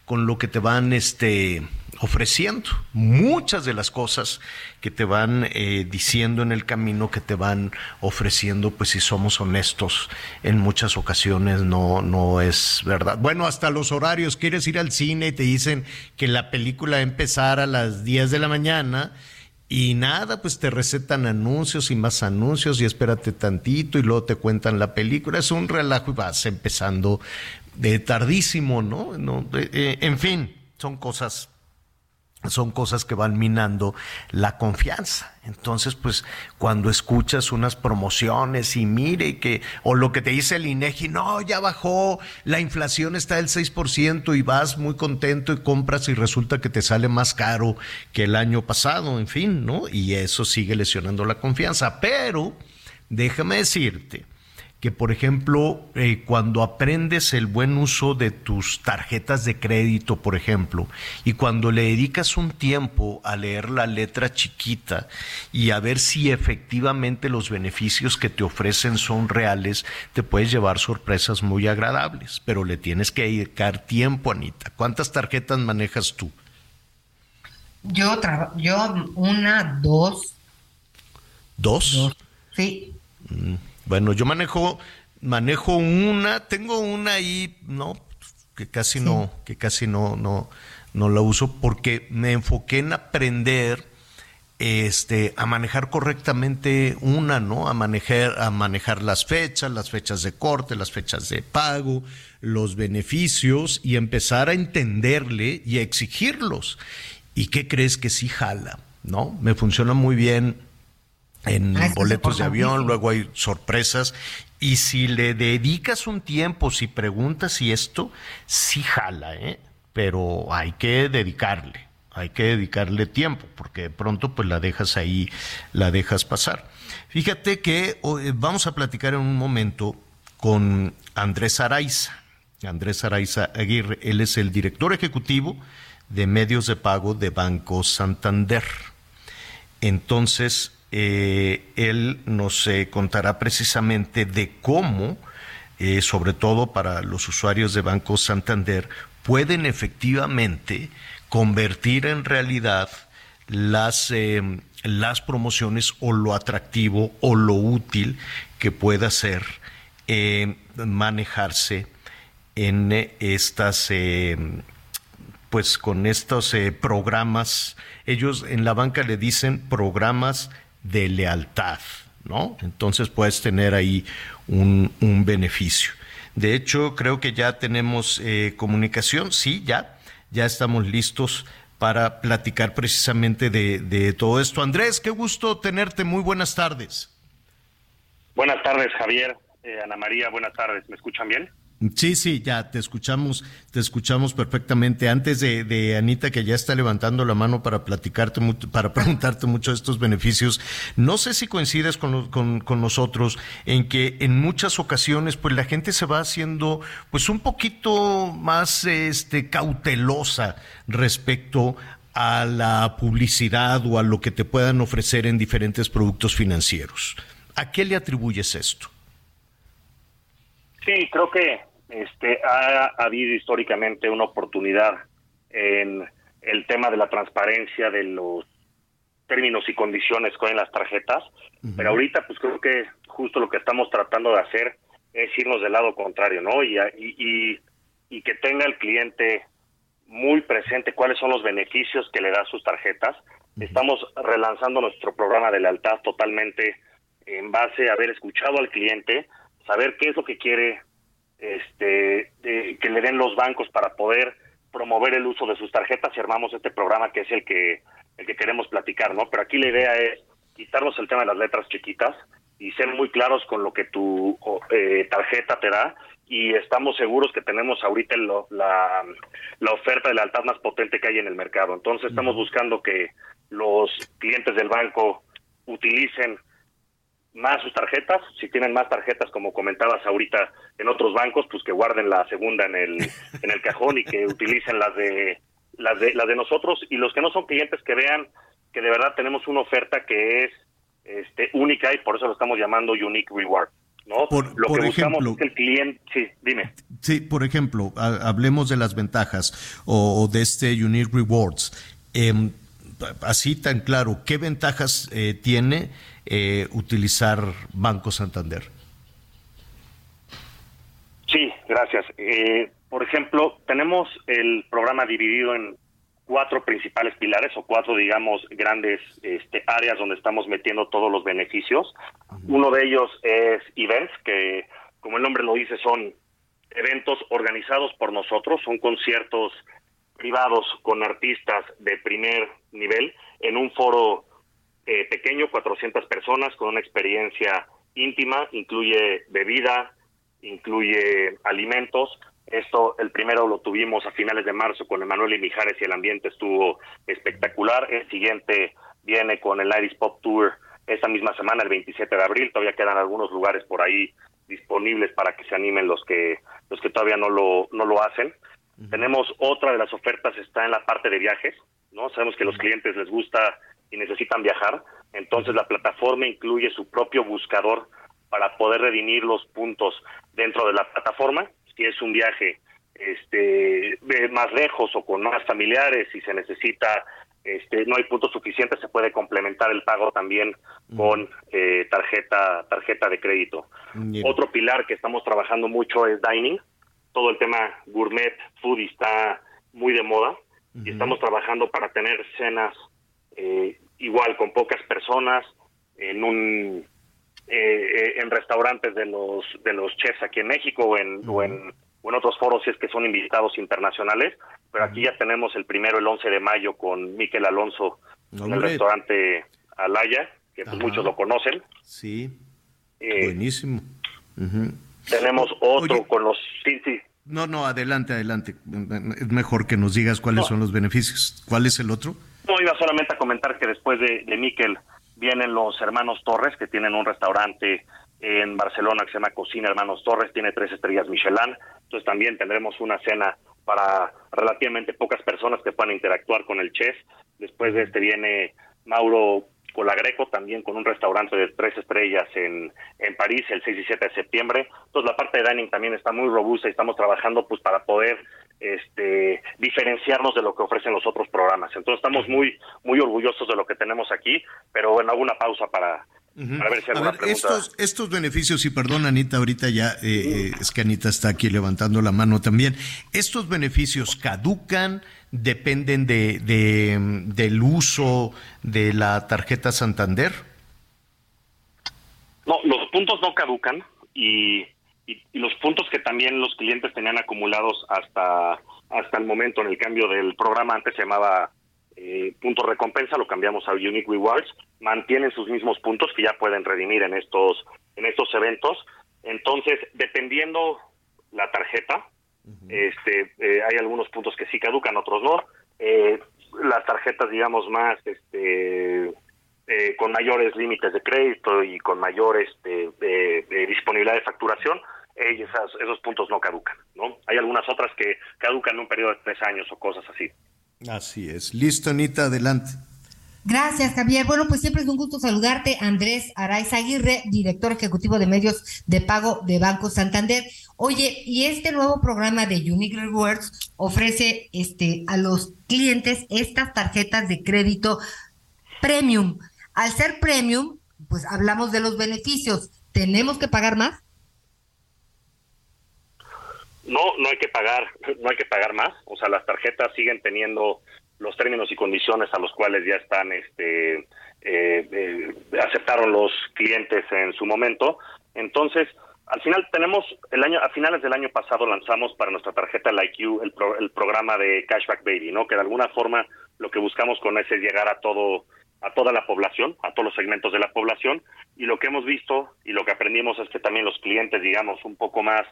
con lo que te van este, ofreciendo. Muchas de las cosas que te van eh, diciendo en el camino, que te van ofreciendo, pues si somos honestos, en muchas ocasiones no, no es verdad. Bueno, hasta los horarios, quieres ir al cine y te dicen que la película va a empezar a las 10 de la mañana. Y nada, pues te recetan anuncios y más anuncios y espérate tantito y luego te cuentan la película. Es un relajo y vas empezando de tardísimo, ¿no? no eh, en fin, son cosas son cosas que van minando la confianza. Entonces, pues, cuando escuchas unas promociones y mire que, o lo que te dice el INEGI, no, ya bajó, la inflación está del 6% y vas muy contento y compras y resulta que te sale más caro que el año pasado, en fin, ¿no? Y eso sigue lesionando la confianza. Pero, déjame decirte, que, por ejemplo, eh, cuando aprendes el buen uso de tus tarjetas de crédito, por ejemplo, y cuando le dedicas un tiempo a leer la letra chiquita y a ver si efectivamente los beneficios que te ofrecen son reales, te puedes llevar sorpresas muy agradables, pero le tienes que dedicar tiempo, Anita. ¿Cuántas tarjetas manejas tú? Yo, yo una, dos. ¿Dos? Sí. Mm. Bueno, yo manejo, manejo una, tengo una ahí, ¿no? Que casi no, que casi no, no, no la uso porque me enfoqué en aprender este, a manejar correctamente una, ¿no? A manejar, a manejar las fechas, las fechas de corte, las fechas de pago, los beneficios y empezar a entenderle y a exigirlos. ¿Y qué crees que sí jala? ¿No? Me funciona muy bien en ah, boletos de avión, luego hay sorpresas. Y si le dedicas un tiempo, si preguntas si esto, sí jala, ¿eh? pero hay que dedicarle, hay que dedicarle tiempo, porque de pronto pues la dejas ahí, la dejas pasar. Fíjate que eh, vamos a platicar en un momento con Andrés Araiza. Andrés Araiza Aguirre, él es el director ejecutivo de medios de pago de Banco Santander. Entonces, eh, él nos eh, contará precisamente de cómo, eh, sobre todo para los usuarios de Banco Santander, pueden efectivamente convertir en realidad las, las promociones o lo atractivo o lo útil que pueda ser manejarse en estas pues con estos programas. Ellos en la banca le dicen programas de lealtad, ¿no? Entonces puedes tener ahí un, beneficio. De hecho, creo que ya tenemos eh, comunicación, sí, ya, ya estamos listos para platicar precisamente de, todo esto. Andrés, qué gusto tenerte, muy buenas tardes. Buenas tardes, Javier. Eh, Ana María, buenas tardes. ¿Me escuchan bien? Sí, sí, ya te escuchamos, te escuchamos perfectamente. Antes de, Anita, que ya está levantando la mano para platicarte, para preguntarte mucho de estos beneficios, no sé si coincides con, con, nosotros en que en muchas ocasiones, pues la gente se va haciendo, pues un poquito más, este, cautelosa respecto a la publicidad o a lo que te puedan ofrecer en diferentes productos financieros. ¿A qué le atribuyes esto? Sí, creo que este, ha, habido históricamente una oportunidad en el tema de la transparencia de los términos y condiciones con las tarjetas, pero ahorita pues creo que justo lo que estamos tratando de hacer es irnos del lado contrario, ¿no? Y, y, y, que tenga el cliente muy presente cuáles son los beneficios que le da sus tarjetas. Estamos relanzando nuestro programa de lealtad totalmente en base a haber escuchado al cliente, saber qué es lo que quiere este, que le den los bancos para poder promover el uso de sus tarjetas y armamos este programa que es el que el que queremos platicar, ¿no? Pero aquí la idea es quitarnos el tema de las letras chiquitas y ser muy claros con lo que tu eh, tarjeta te da y estamos seguros que tenemos ahorita la, la oferta de lealtad más potente que hay en el mercado. Entonces estamos buscando que los clientes del banco utilicen más sus tarjetas, si tienen más tarjetas como comentabas ahorita en otros bancos, pues que guarden la segunda en el en el cajón y que utilicen las de las de las de nosotros y los que no son clientes que vean que de verdad tenemos una oferta que es este única y por eso lo estamos llamando unique reward. ¿no? lo que buscamos es que el cliente, sí, dime. Sí, por ejemplo, hablemos de las ventajas o, de este Unique Rewards. Em, así tan claro, ¿qué ventajas eh, tiene eh, utilizar Banco Santander? Sí, gracias. Eh, por ejemplo, tenemos el programa dividido en cuatro principales pilares o cuatro, digamos, grandes este, áreas donde estamos metiendo todos los beneficios. Uno de ellos es events, que como el nombre lo dice, son eventos organizados por nosotros, son conciertos privados con artistas de primer nivel en un foro eh, pequeño, 400 personas, con una experiencia íntima, incluye bebida, incluye alimentos. Esto, el primero lo tuvimos a finales de marzo con Emanuel y Mijares y el ambiente estuvo espectacular. El siguiente viene con el Iris Pop Tour esta misma semana, el 27 de abril. Todavía quedan algunos lugares por ahí disponibles para que se animen los que los que todavía no lo no lo hacen. Tenemos otra de las ofertas está en la parte de viajes, ¿no? Sabemos que a los clientes les gusta y necesitan viajar, entonces la plataforma incluye su propio buscador para poder redimir los puntos dentro de la plataforma. Si es un viaje este más lejos o con más familiares, si se necesita este, no hay puntos suficientes, se puede complementar el pago también con eh, tarjeta tarjeta de crédito. Otro pilar que estamos trabajando mucho es dining. Todo el tema gourmet food está muy de moda y estamos trabajando para tener cenas eh, igual con pocas personas en un eh, en restaurantes de los de los chefs aquí en México o en, o en o en otros foros si es que son invitados internacionales, pero aquí ya tenemos el primero el 11 de mayo con Miquel Alonso en el restaurante Alaya, que pues muchos lo conocen. Sí. Eh, Buenísimo. Tenemos otro con los sí, sí. No, no, adelante, adelante. Es mejor que nos digas cuáles son los beneficios. ¿Cuál es el otro? No, iba solamente a comentar que después de, de Miquel vienen los hermanos Torres, que tienen un restaurante en Barcelona que se llama Cocina Hermanos Torres, tiene tres estrellas Michelin, entonces también tendremos una cena para relativamente pocas personas que puedan interactuar con el chef. Después de este viene Mauro Colagreco, también con un restaurante de tres estrellas en, en París el 6 y 7 de septiembre. Entonces la parte de dining también está muy robusta y estamos trabajando pues para poder este diferenciarnos de lo que ofrecen los otros programas. Entonces estamos muy muy orgullosos de lo que tenemos aquí, pero bueno, hago una pausa para a ver, si estos, estos beneficios, y perdón Anita, ahorita ya, eh, eh, es que Anita está aquí levantando la mano también, ¿estos beneficios caducan, dependen de, del uso de la tarjeta Santander? No, los puntos no caducan y, y, los puntos que también los clientes tenían acumulados hasta, hasta el momento en el cambio del programa, antes se llamaba eh, punto recompensa, lo cambiamos a Unique Rewards, mantienen sus mismos puntos que ya pueden redimir en estos, en estos eventos. Entonces, dependiendo la tarjeta, este, eh, hay algunos puntos que sí caducan, otros no. Eh, las tarjetas, digamos, más este, eh, con mayores límites de crédito y con mayor este, disponibilidad de facturación, esas, esos puntos no caducan, ¿no? Hay algunas otras que caducan en un periodo de tres años o cosas así. Así es. Listo, Anita, adelante. Gracias, Javier. Bueno, pues siempre es un gusto saludarte. Andrés Araiza Aguirre, director ejecutivo de medios de pago de Banco Santander. Oye, y este nuevo programa de Unique Rewards ofrece este, a los clientes estas tarjetas de crédito premium. Al ser premium, pues hablamos de los beneficios. ¿Tenemos que pagar más? No, no hay que pagar, no hay que pagar más. O sea, las tarjetas siguen teniendo los términos y condiciones a los cuales ya están, este, eh, eh, aceptaron los clientes en su momento. Entonces, al final tenemos el año, a finales del año pasado lanzamos para nuestra tarjeta Like You el, el programa de Cashback Baby, ¿no? Que de alguna forma lo que buscamos con ese es llegar a todo a toda la población, a todos los segmentos de la población, y lo que hemos visto y lo que aprendimos es que también los clientes, digamos, un poco más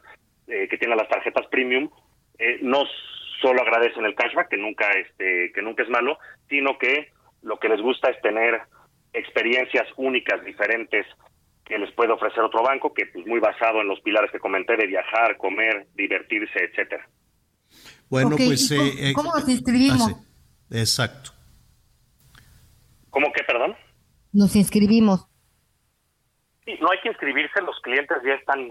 eh, que tienen las tarjetas premium eh, no solo agradecen el cashback, que nunca, este, que nunca es malo, sino que lo que les gusta es tener experiencias únicas, diferentes, que les puede ofrecer otro banco, que pues muy basado en los pilares que comenté de viajar, comer, divertirse, etcétera. Bueno, pues... cómo, eh, cómo nos inscribimos? ah, sí. Exacto. ¿Cómo que, perdón? Nos inscribimos. Sí, no hay que inscribirse, los clientes ya están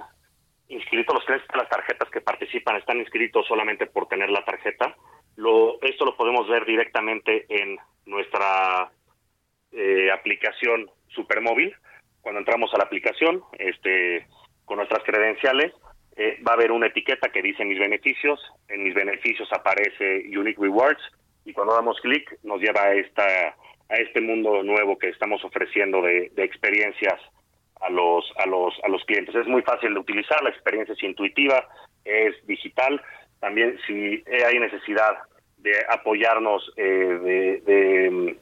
inscritos, los clientes de las tarjetas que participan están inscritos solamente por tener la tarjeta. Lo, esto lo podemos ver directamente en nuestra eh, aplicación Supermóvil. Cuando entramos a la aplicación, este, con nuestras credenciales, eh, va a haber una etiqueta que dice mis beneficios. En mis beneficios aparece Unique Rewards y cuando damos clic nos lleva a esta a este mundo nuevo que estamos ofreciendo de, de experiencias a los a los a los clientes. Es muy fácil de utilizar, la experiencia es intuitiva, es digital. También si hay necesidad de apoyarnos eh, de,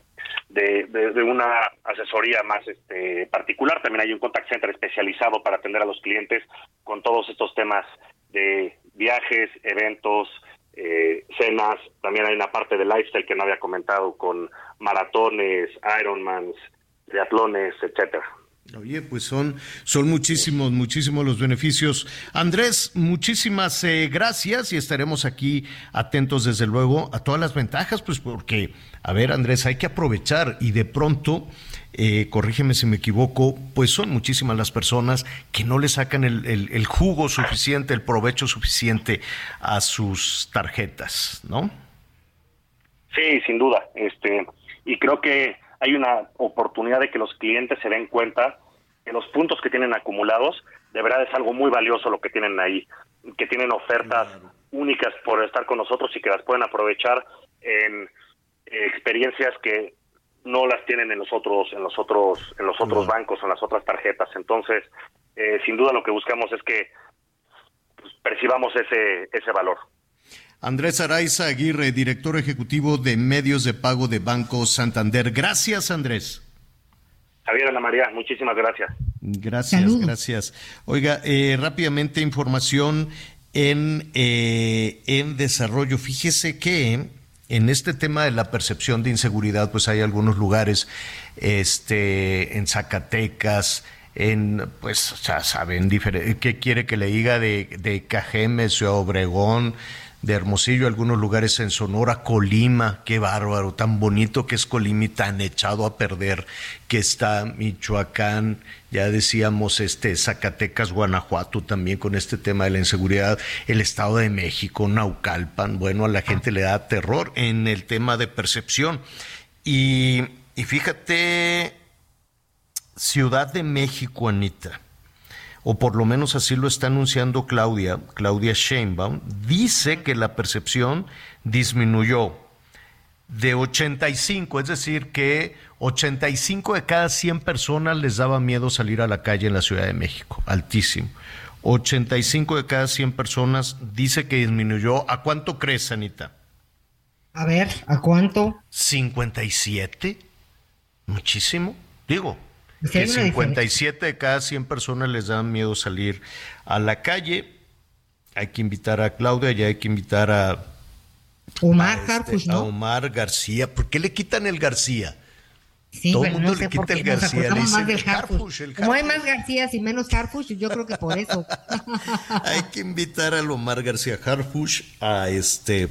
de, de, una asesoría más este, particular, también hay un contact center especializado para atender a los clientes con todos estos temas de viajes, eventos, eh, cenas. También hay una parte de lifestyle que no había comentado con maratones, Ironmans, triatlones, etcétera. Oye, pues son, son muchísimos, muchísimos los beneficios. Andrés, muchísimas eh, gracias y estaremos aquí atentos desde luego a todas las ventajas, pues porque, a ver Andrés, hay que aprovechar y de pronto, eh, corrígeme si me equivoco, pues son muchísimas las personas que no le sacan el, el- el jugo suficiente, el provecho suficiente a sus tarjetas, ¿no? Sí, sin duda. Este, y creo que hay una oportunidad de que los clientes se den cuenta que los puntos que tienen acumulados, de verdad es algo muy valioso lo que tienen ahí, que tienen ofertas únicas por estar con nosotros y que las pueden aprovechar en eh, experiencias que no las tienen en los otros en los otros en los otros bancos en las otras tarjetas. Entonces eh, sin duda lo que buscamos es que pues, percibamos ese ese valor Andrés Araiza Aguirre, director ejecutivo de medios de pago de Banco Santander. Gracias, Andrés. Javier Ana María muchísimas gracias Gracias, gracias. Oiga, eh, rápidamente información en, eh, en desarrollo. Fíjese que en este tema de la percepción de inseguridad, pues hay algunos lugares, este, en Zacatecas, en, pues, ya saben, ¿qué quiere que le diga de, de Cajeme, Ciudad Obregón, de Hermosillo, algunos lugares en Sonora, Colima, qué bárbaro, tan bonito que es Colima y tan echado a perder que está Michoacán, ya decíamos este Zacatecas, Guanajuato también con este tema de la inseguridad, el Estado de México, Naucalpan, bueno, a la gente le da terror en el tema de percepción. Y, y fíjate, Ciudad de México, Anita, o por lo menos así lo está anunciando Claudia, Claudia Sheinbaum, dice que la percepción disminuyó de 85, es decir, que 85 de cada 100 personas les daba miedo salir a la calle en la Ciudad de México, altísimo. 85 de cada 100 personas dice que disminuyó. ¿A cuánto crees, Anita? A ver, ¿a cuánto? 57. Muchísimo. Digo, que hay una 57 de cada 100 personas les dan miedo salir a la calle. Hay que invitar a Claudia y hay que invitar a, Omar a este. Omar García. ¿Por qué le quitan el García? Sí, Todo el mundo no le quita el García, le más dicen del el Harfuch. Harfuch, el Como hay más Garcías y menos Harfuch, yo creo que por eso. Hay que invitar a Omar García Harfush a este.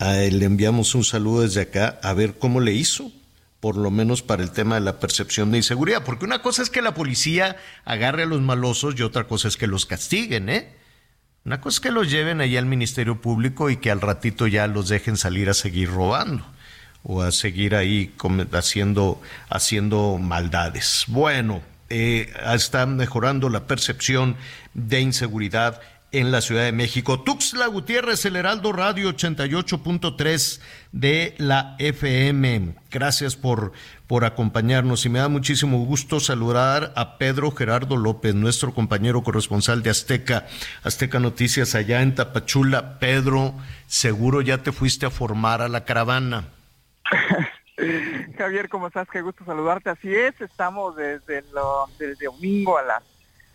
A él le enviamos un saludo desde acá a ver cómo le hizo, por lo menos para el tema de la percepción de inseguridad. Porque una cosa es que la policía agarre a los malosos y otra cosa es que los castiguen, ¿eh? Una cosa es que los lleven allá al Ministerio Público y que al ratito ya los dejen salir a seguir robando o a seguir ahí haciendo, haciendo maldades. Bueno, eh, está mejorando la percepción de inseguridad en la Ciudad de México. Tuxtla Gutiérrez, el Heraldo Radio 88.3 de la FM. Gracias por, por acompañarnos y me da muchísimo gusto saludar a Pedro Gerardo López, nuestro compañero corresponsal de Azteca, Azteca Noticias allá en Tapachula. Pedro, seguro ya te fuiste a formar a la caravana. Javier, ¿cómo estás? Qué gusto saludarte. Así es, estamos desde, lo, desde domingo a las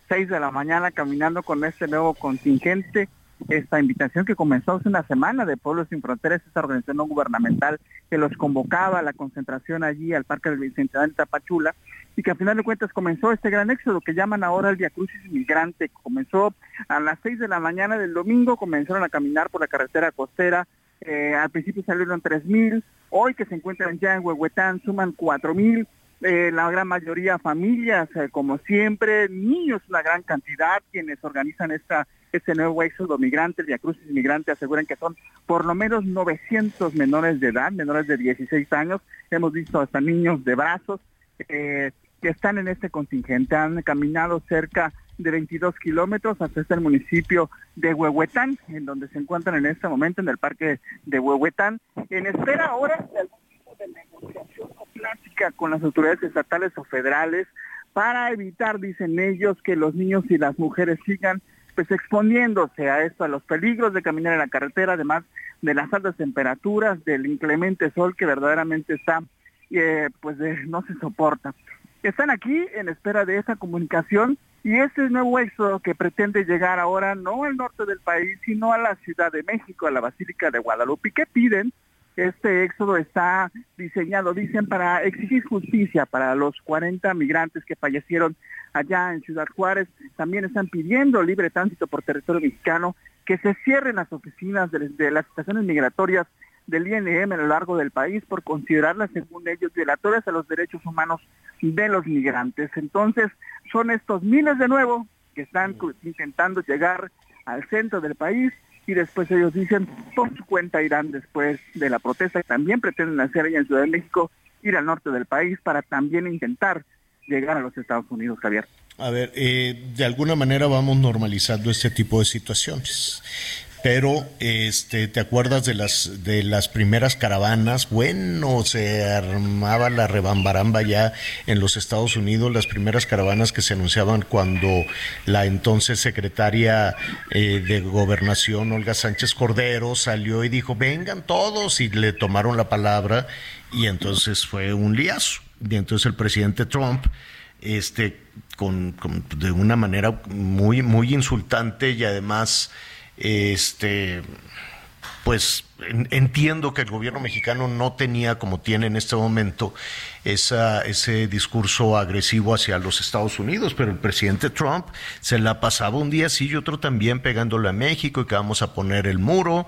6 de la mañana caminando con este nuevo contingente esta invitación que comenzó hace una semana de Pueblos Sin Fronteras, esta organización no gubernamental que los convocaba a la concentración allí al Parque del Bicentenario de Tapachula y que al final de cuentas comenzó este gran éxodo que llaman ahora el Via Crucis Migrante. Comenzó a las 6 de la mañana del domingo, comenzaron a caminar por la carretera costera, eh, al principio salieron 3.000, hoy que se encuentran ya en Huehuetán suman 4.000, eh, la gran mayoría familias, eh, como siempre, niños, una gran cantidad, quienes organizan esta este nuevo éxodo migrante, el Crucis Migrante, aseguran que son por lo menos 900 menores de edad, menores de 16 años. Hemos visto hasta niños de brazos eh, que están en este contingente. Han caminado cerca de 22 kilómetros hasta este municipio de Huehuetán, en donde se encuentran en este momento en el parque de Huehuetán, en espera ahora de algún negociación o con las autoridades estatales o federales para evitar, dicen ellos, que los niños y las mujeres sigan pues exponiéndose a esto, a los peligros de caminar en la carretera, además de las altas temperaturas, del inclemente sol que verdaderamente está, eh, pues no se soporta. Están aquí en espera de esa comunicación y este nuevo éxodo que pretende llegar ahora no al norte del país, sino a la Ciudad de México, a la Basílica de Guadalupe. ¿Qué piden? Este éxodo está diseñado, dicen, para exigir justicia para los 40 migrantes que fallecieron allá en Ciudad Juárez. También están pidiendo libre tránsito por territorio mexicano, que se cierren las oficinas de, las estaciones migratorias del INM a lo largo del país por considerarlas, según ellos, violatorias a los derechos humanos de los migrantes. Entonces, son estos miles de nuevo que están intentando llegar al centro del país y después ellos dicen, por su cuenta irán después de la protesta que también pretenden hacer allá en Ciudad de México, ir al norte del país para también intentar llegar a los Estados Unidos, Javier. A ver, eh, de alguna manera vamos normalizando este tipo de situaciones pero este te acuerdas de las de las primeras caravanas bueno se armaba la rebambaramba ya en los Estados Unidos las primeras caravanas que se anunciaban cuando la entonces secretaria eh, de gobernación Olga Sánchez Cordero salió y dijo vengan todos y le tomaron la palabra y entonces fue un liazo. Y entonces el presidente Trump este con, de una manera muy muy insultante y además este, pues entiendo que el gobierno mexicano no tenía, como tiene en este momento, ese discurso agresivo hacia los Estados Unidos, pero el presidente Trump se la pasaba un día sí y otro también pegándole a México y que vamos a poner el muro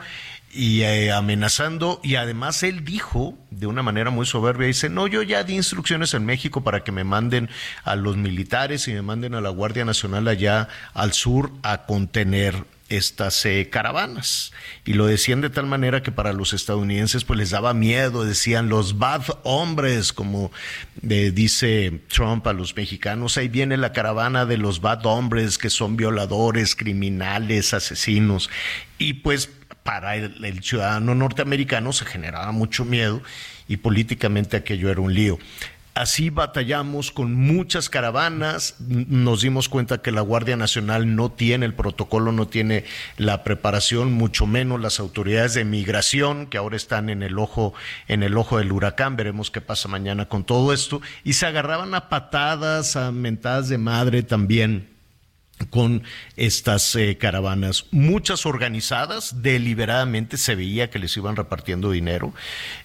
y eh, amenazando. Y además él dijo de una manera muy soberbia dice no yo ya di instrucciones en México para que me manden a los militares y me manden a la Guardia Nacional allá al sur a contener estas eh, caravanas. Y lo decían de tal manera que para los estadounidenses pues les daba miedo decían los bad hombres como eh, dice Trump a los mexicanos ahí viene la caravana de los bad hombres que son violadores criminales asesinos y pues para el ciudadano norteamericano se generaba mucho miedo y políticamente aquello era un lío Así batallamos con muchas caravanas, nos dimos cuenta que la Guardia Nacional no tiene el protocolo, no tiene la preparación, mucho menos las autoridades de migración que ahora están en el ojo en el ojo del huracán, veremos qué pasa mañana con todo esto. Y se agarraban a patadas, a mentadas de madre también con estas eh, caravanas, muchas organizadas, deliberadamente se veía que les iban repartiendo dinero,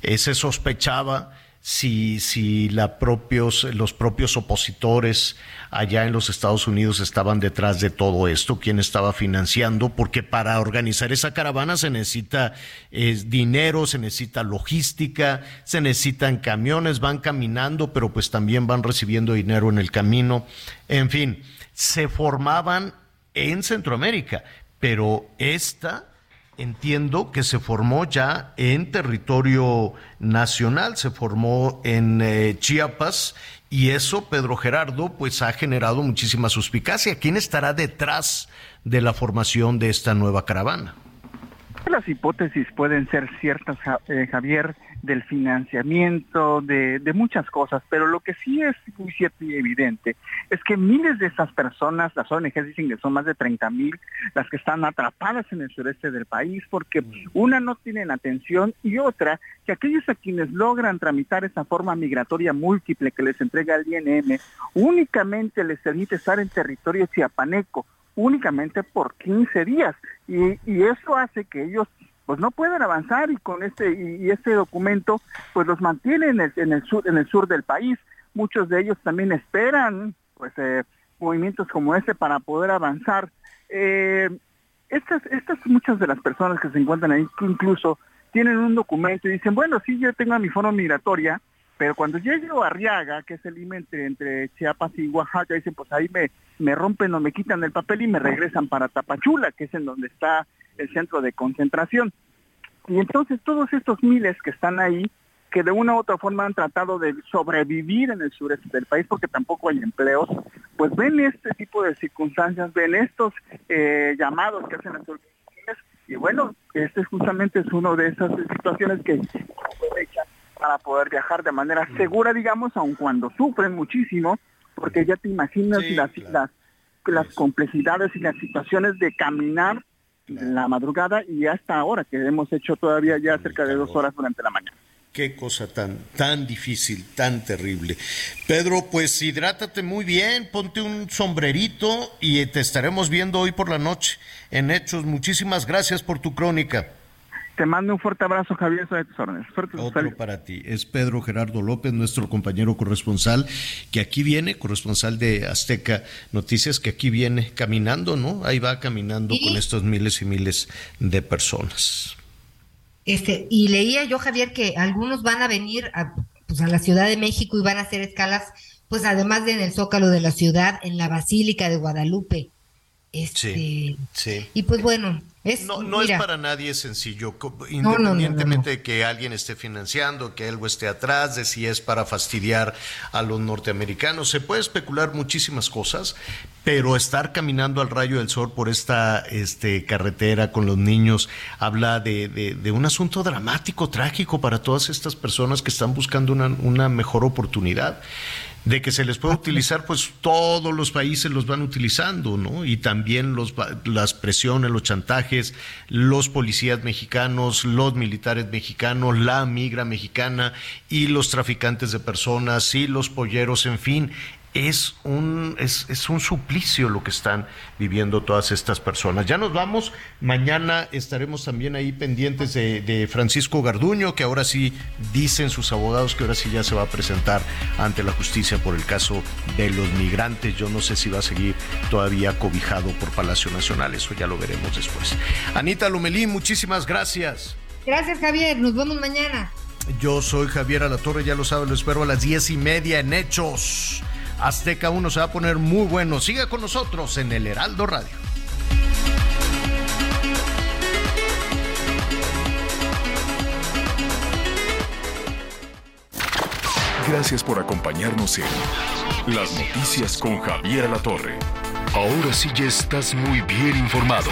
eh, se sospechaba si, si la propios, los propios opositores allá en los Estados Unidos estaban detrás de todo esto, quién estaba financiando, porque para organizar esa caravana se necesita dinero, se necesita logística, se necesitan camiones, van caminando, pero pues también van recibiendo dinero en el camino. En fin, se formaban en Centroamérica, pero esta entiendo que se formó ya en territorio nacional, se formó en eh, Chiapas y eso, Pedro Gerardo, pues ha generado muchísima suspicacia. ¿Quién estará detrás de la formación de esta nueva caravana? Las hipótesis pueden ser ciertas, eh, Javier, del financiamiento, de, de, muchas cosas, pero lo que sí es muy cierto y evidente es que miles de esas personas, las ONG dicen que son más de 30 mil las que están atrapadas en el sureste del país porque una no tienen atención y otra que aquellos a quienes logran tramitar esa forma migratoria múltiple que les entrega el INM únicamente les permite estar en territorio chiapaneco únicamente por 15 días. Y, y eso hace que ellos pues no pueden avanzar y con este y, este documento pues los mantiene en el, en el sur en el sur del país. Muchos de ellos también esperan pues eh, movimientos como ese para poder avanzar. Eh, estas estas muchas de las personas que se encuentran ahí incluso tienen un documento y dicen bueno sí yo tengo mi forma migratoria pero cuando llego a Arriaga, que es el límite entre Chiapas y Oaxaca, dicen, pues ahí me, me rompen o me quitan el papel y me regresan para Tapachula, que es en donde está el centro de concentración. Y entonces todos estos miles que están ahí, que de una u otra forma han tratado de sobrevivir en el sureste del país porque tampoco hay empleos, pues ven este tipo de circunstancias, ven estos eh, llamados que hacen las organizaciones y bueno, este justamente es una de esas situaciones que aprovechan para poder viajar de manera segura, digamos, aun cuando sufren muchísimo, porque ya te imaginas las, las, complejidades y las situaciones de caminar en la madrugada y hasta ahora, que hemos hecho todavía ya cerca de dos horas durante la mañana. Qué cosa tan, tan difícil, tan terrible. Pedro, pues hidrátate muy bien, ponte un sombrerito y te estaremos viendo hoy por la noche en Hechos. Muchísimas gracias por tu crónica. Te mando un fuerte abrazo, Javier, de tus órdenes. Otro para ti. Es Pedro Gerardo López, nuestro compañero corresponsal, que aquí viene, corresponsal de Azteca Noticias, que aquí viene caminando, ¿no? Ahí va caminando con estos miles y miles de personas. Este, y leía yo, Javier, que algunos van a venir a, pues, a la Ciudad de México y van a hacer escalas, pues además de en el Zócalo de la ciudad, en la Basílica de Guadalupe. Este, sí, sí. Y pues bueno, no, no es para nadie sencillo, independientemente de que alguien esté financiando, que algo esté atrás, de si es para fastidiar a los norteamericanos. Se puede especular muchísimas cosas, pero estar caminando al rayo del sol por esta este, carretera con los niños habla de, de, un asunto dramático, trágico para todas estas personas que están buscando una, una mejor oportunidad de que se les puede utilizar, pues todos los países los van utilizando, ¿no? Y también los, las presiones, los chantajes, los policías mexicanos, los militares mexicanos, la migra mexicana y los traficantes de personas y los polleros, en fin, es un, es, es, un suplicio lo que están viviendo todas estas personas. Ya nos vamos, mañana estaremos también ahí pendientes de, de, Francisco Garduño, que ahora sí dicen sus abogados que ahora sí ya se va a presentar ante la justicia por el caso de los migrantes. Yo no sé si va a seguir todavía cobijado por Palacio Nacional, eso ya lo veremos después. Anita Lumelín, muchísimas gracias. Gracias Javier, nos vemos mañana. Yo soy Javier Alatorre, ya lo saben, lo espero a las diez y media en Hechos. Azteca 1 se va a poner muy bueno. Siga con nosotros en el Heraldo Radio. Gracias por acompañarnos en Las Noticias con Javier La Torre. Ahora sí ya estás muy bien informado.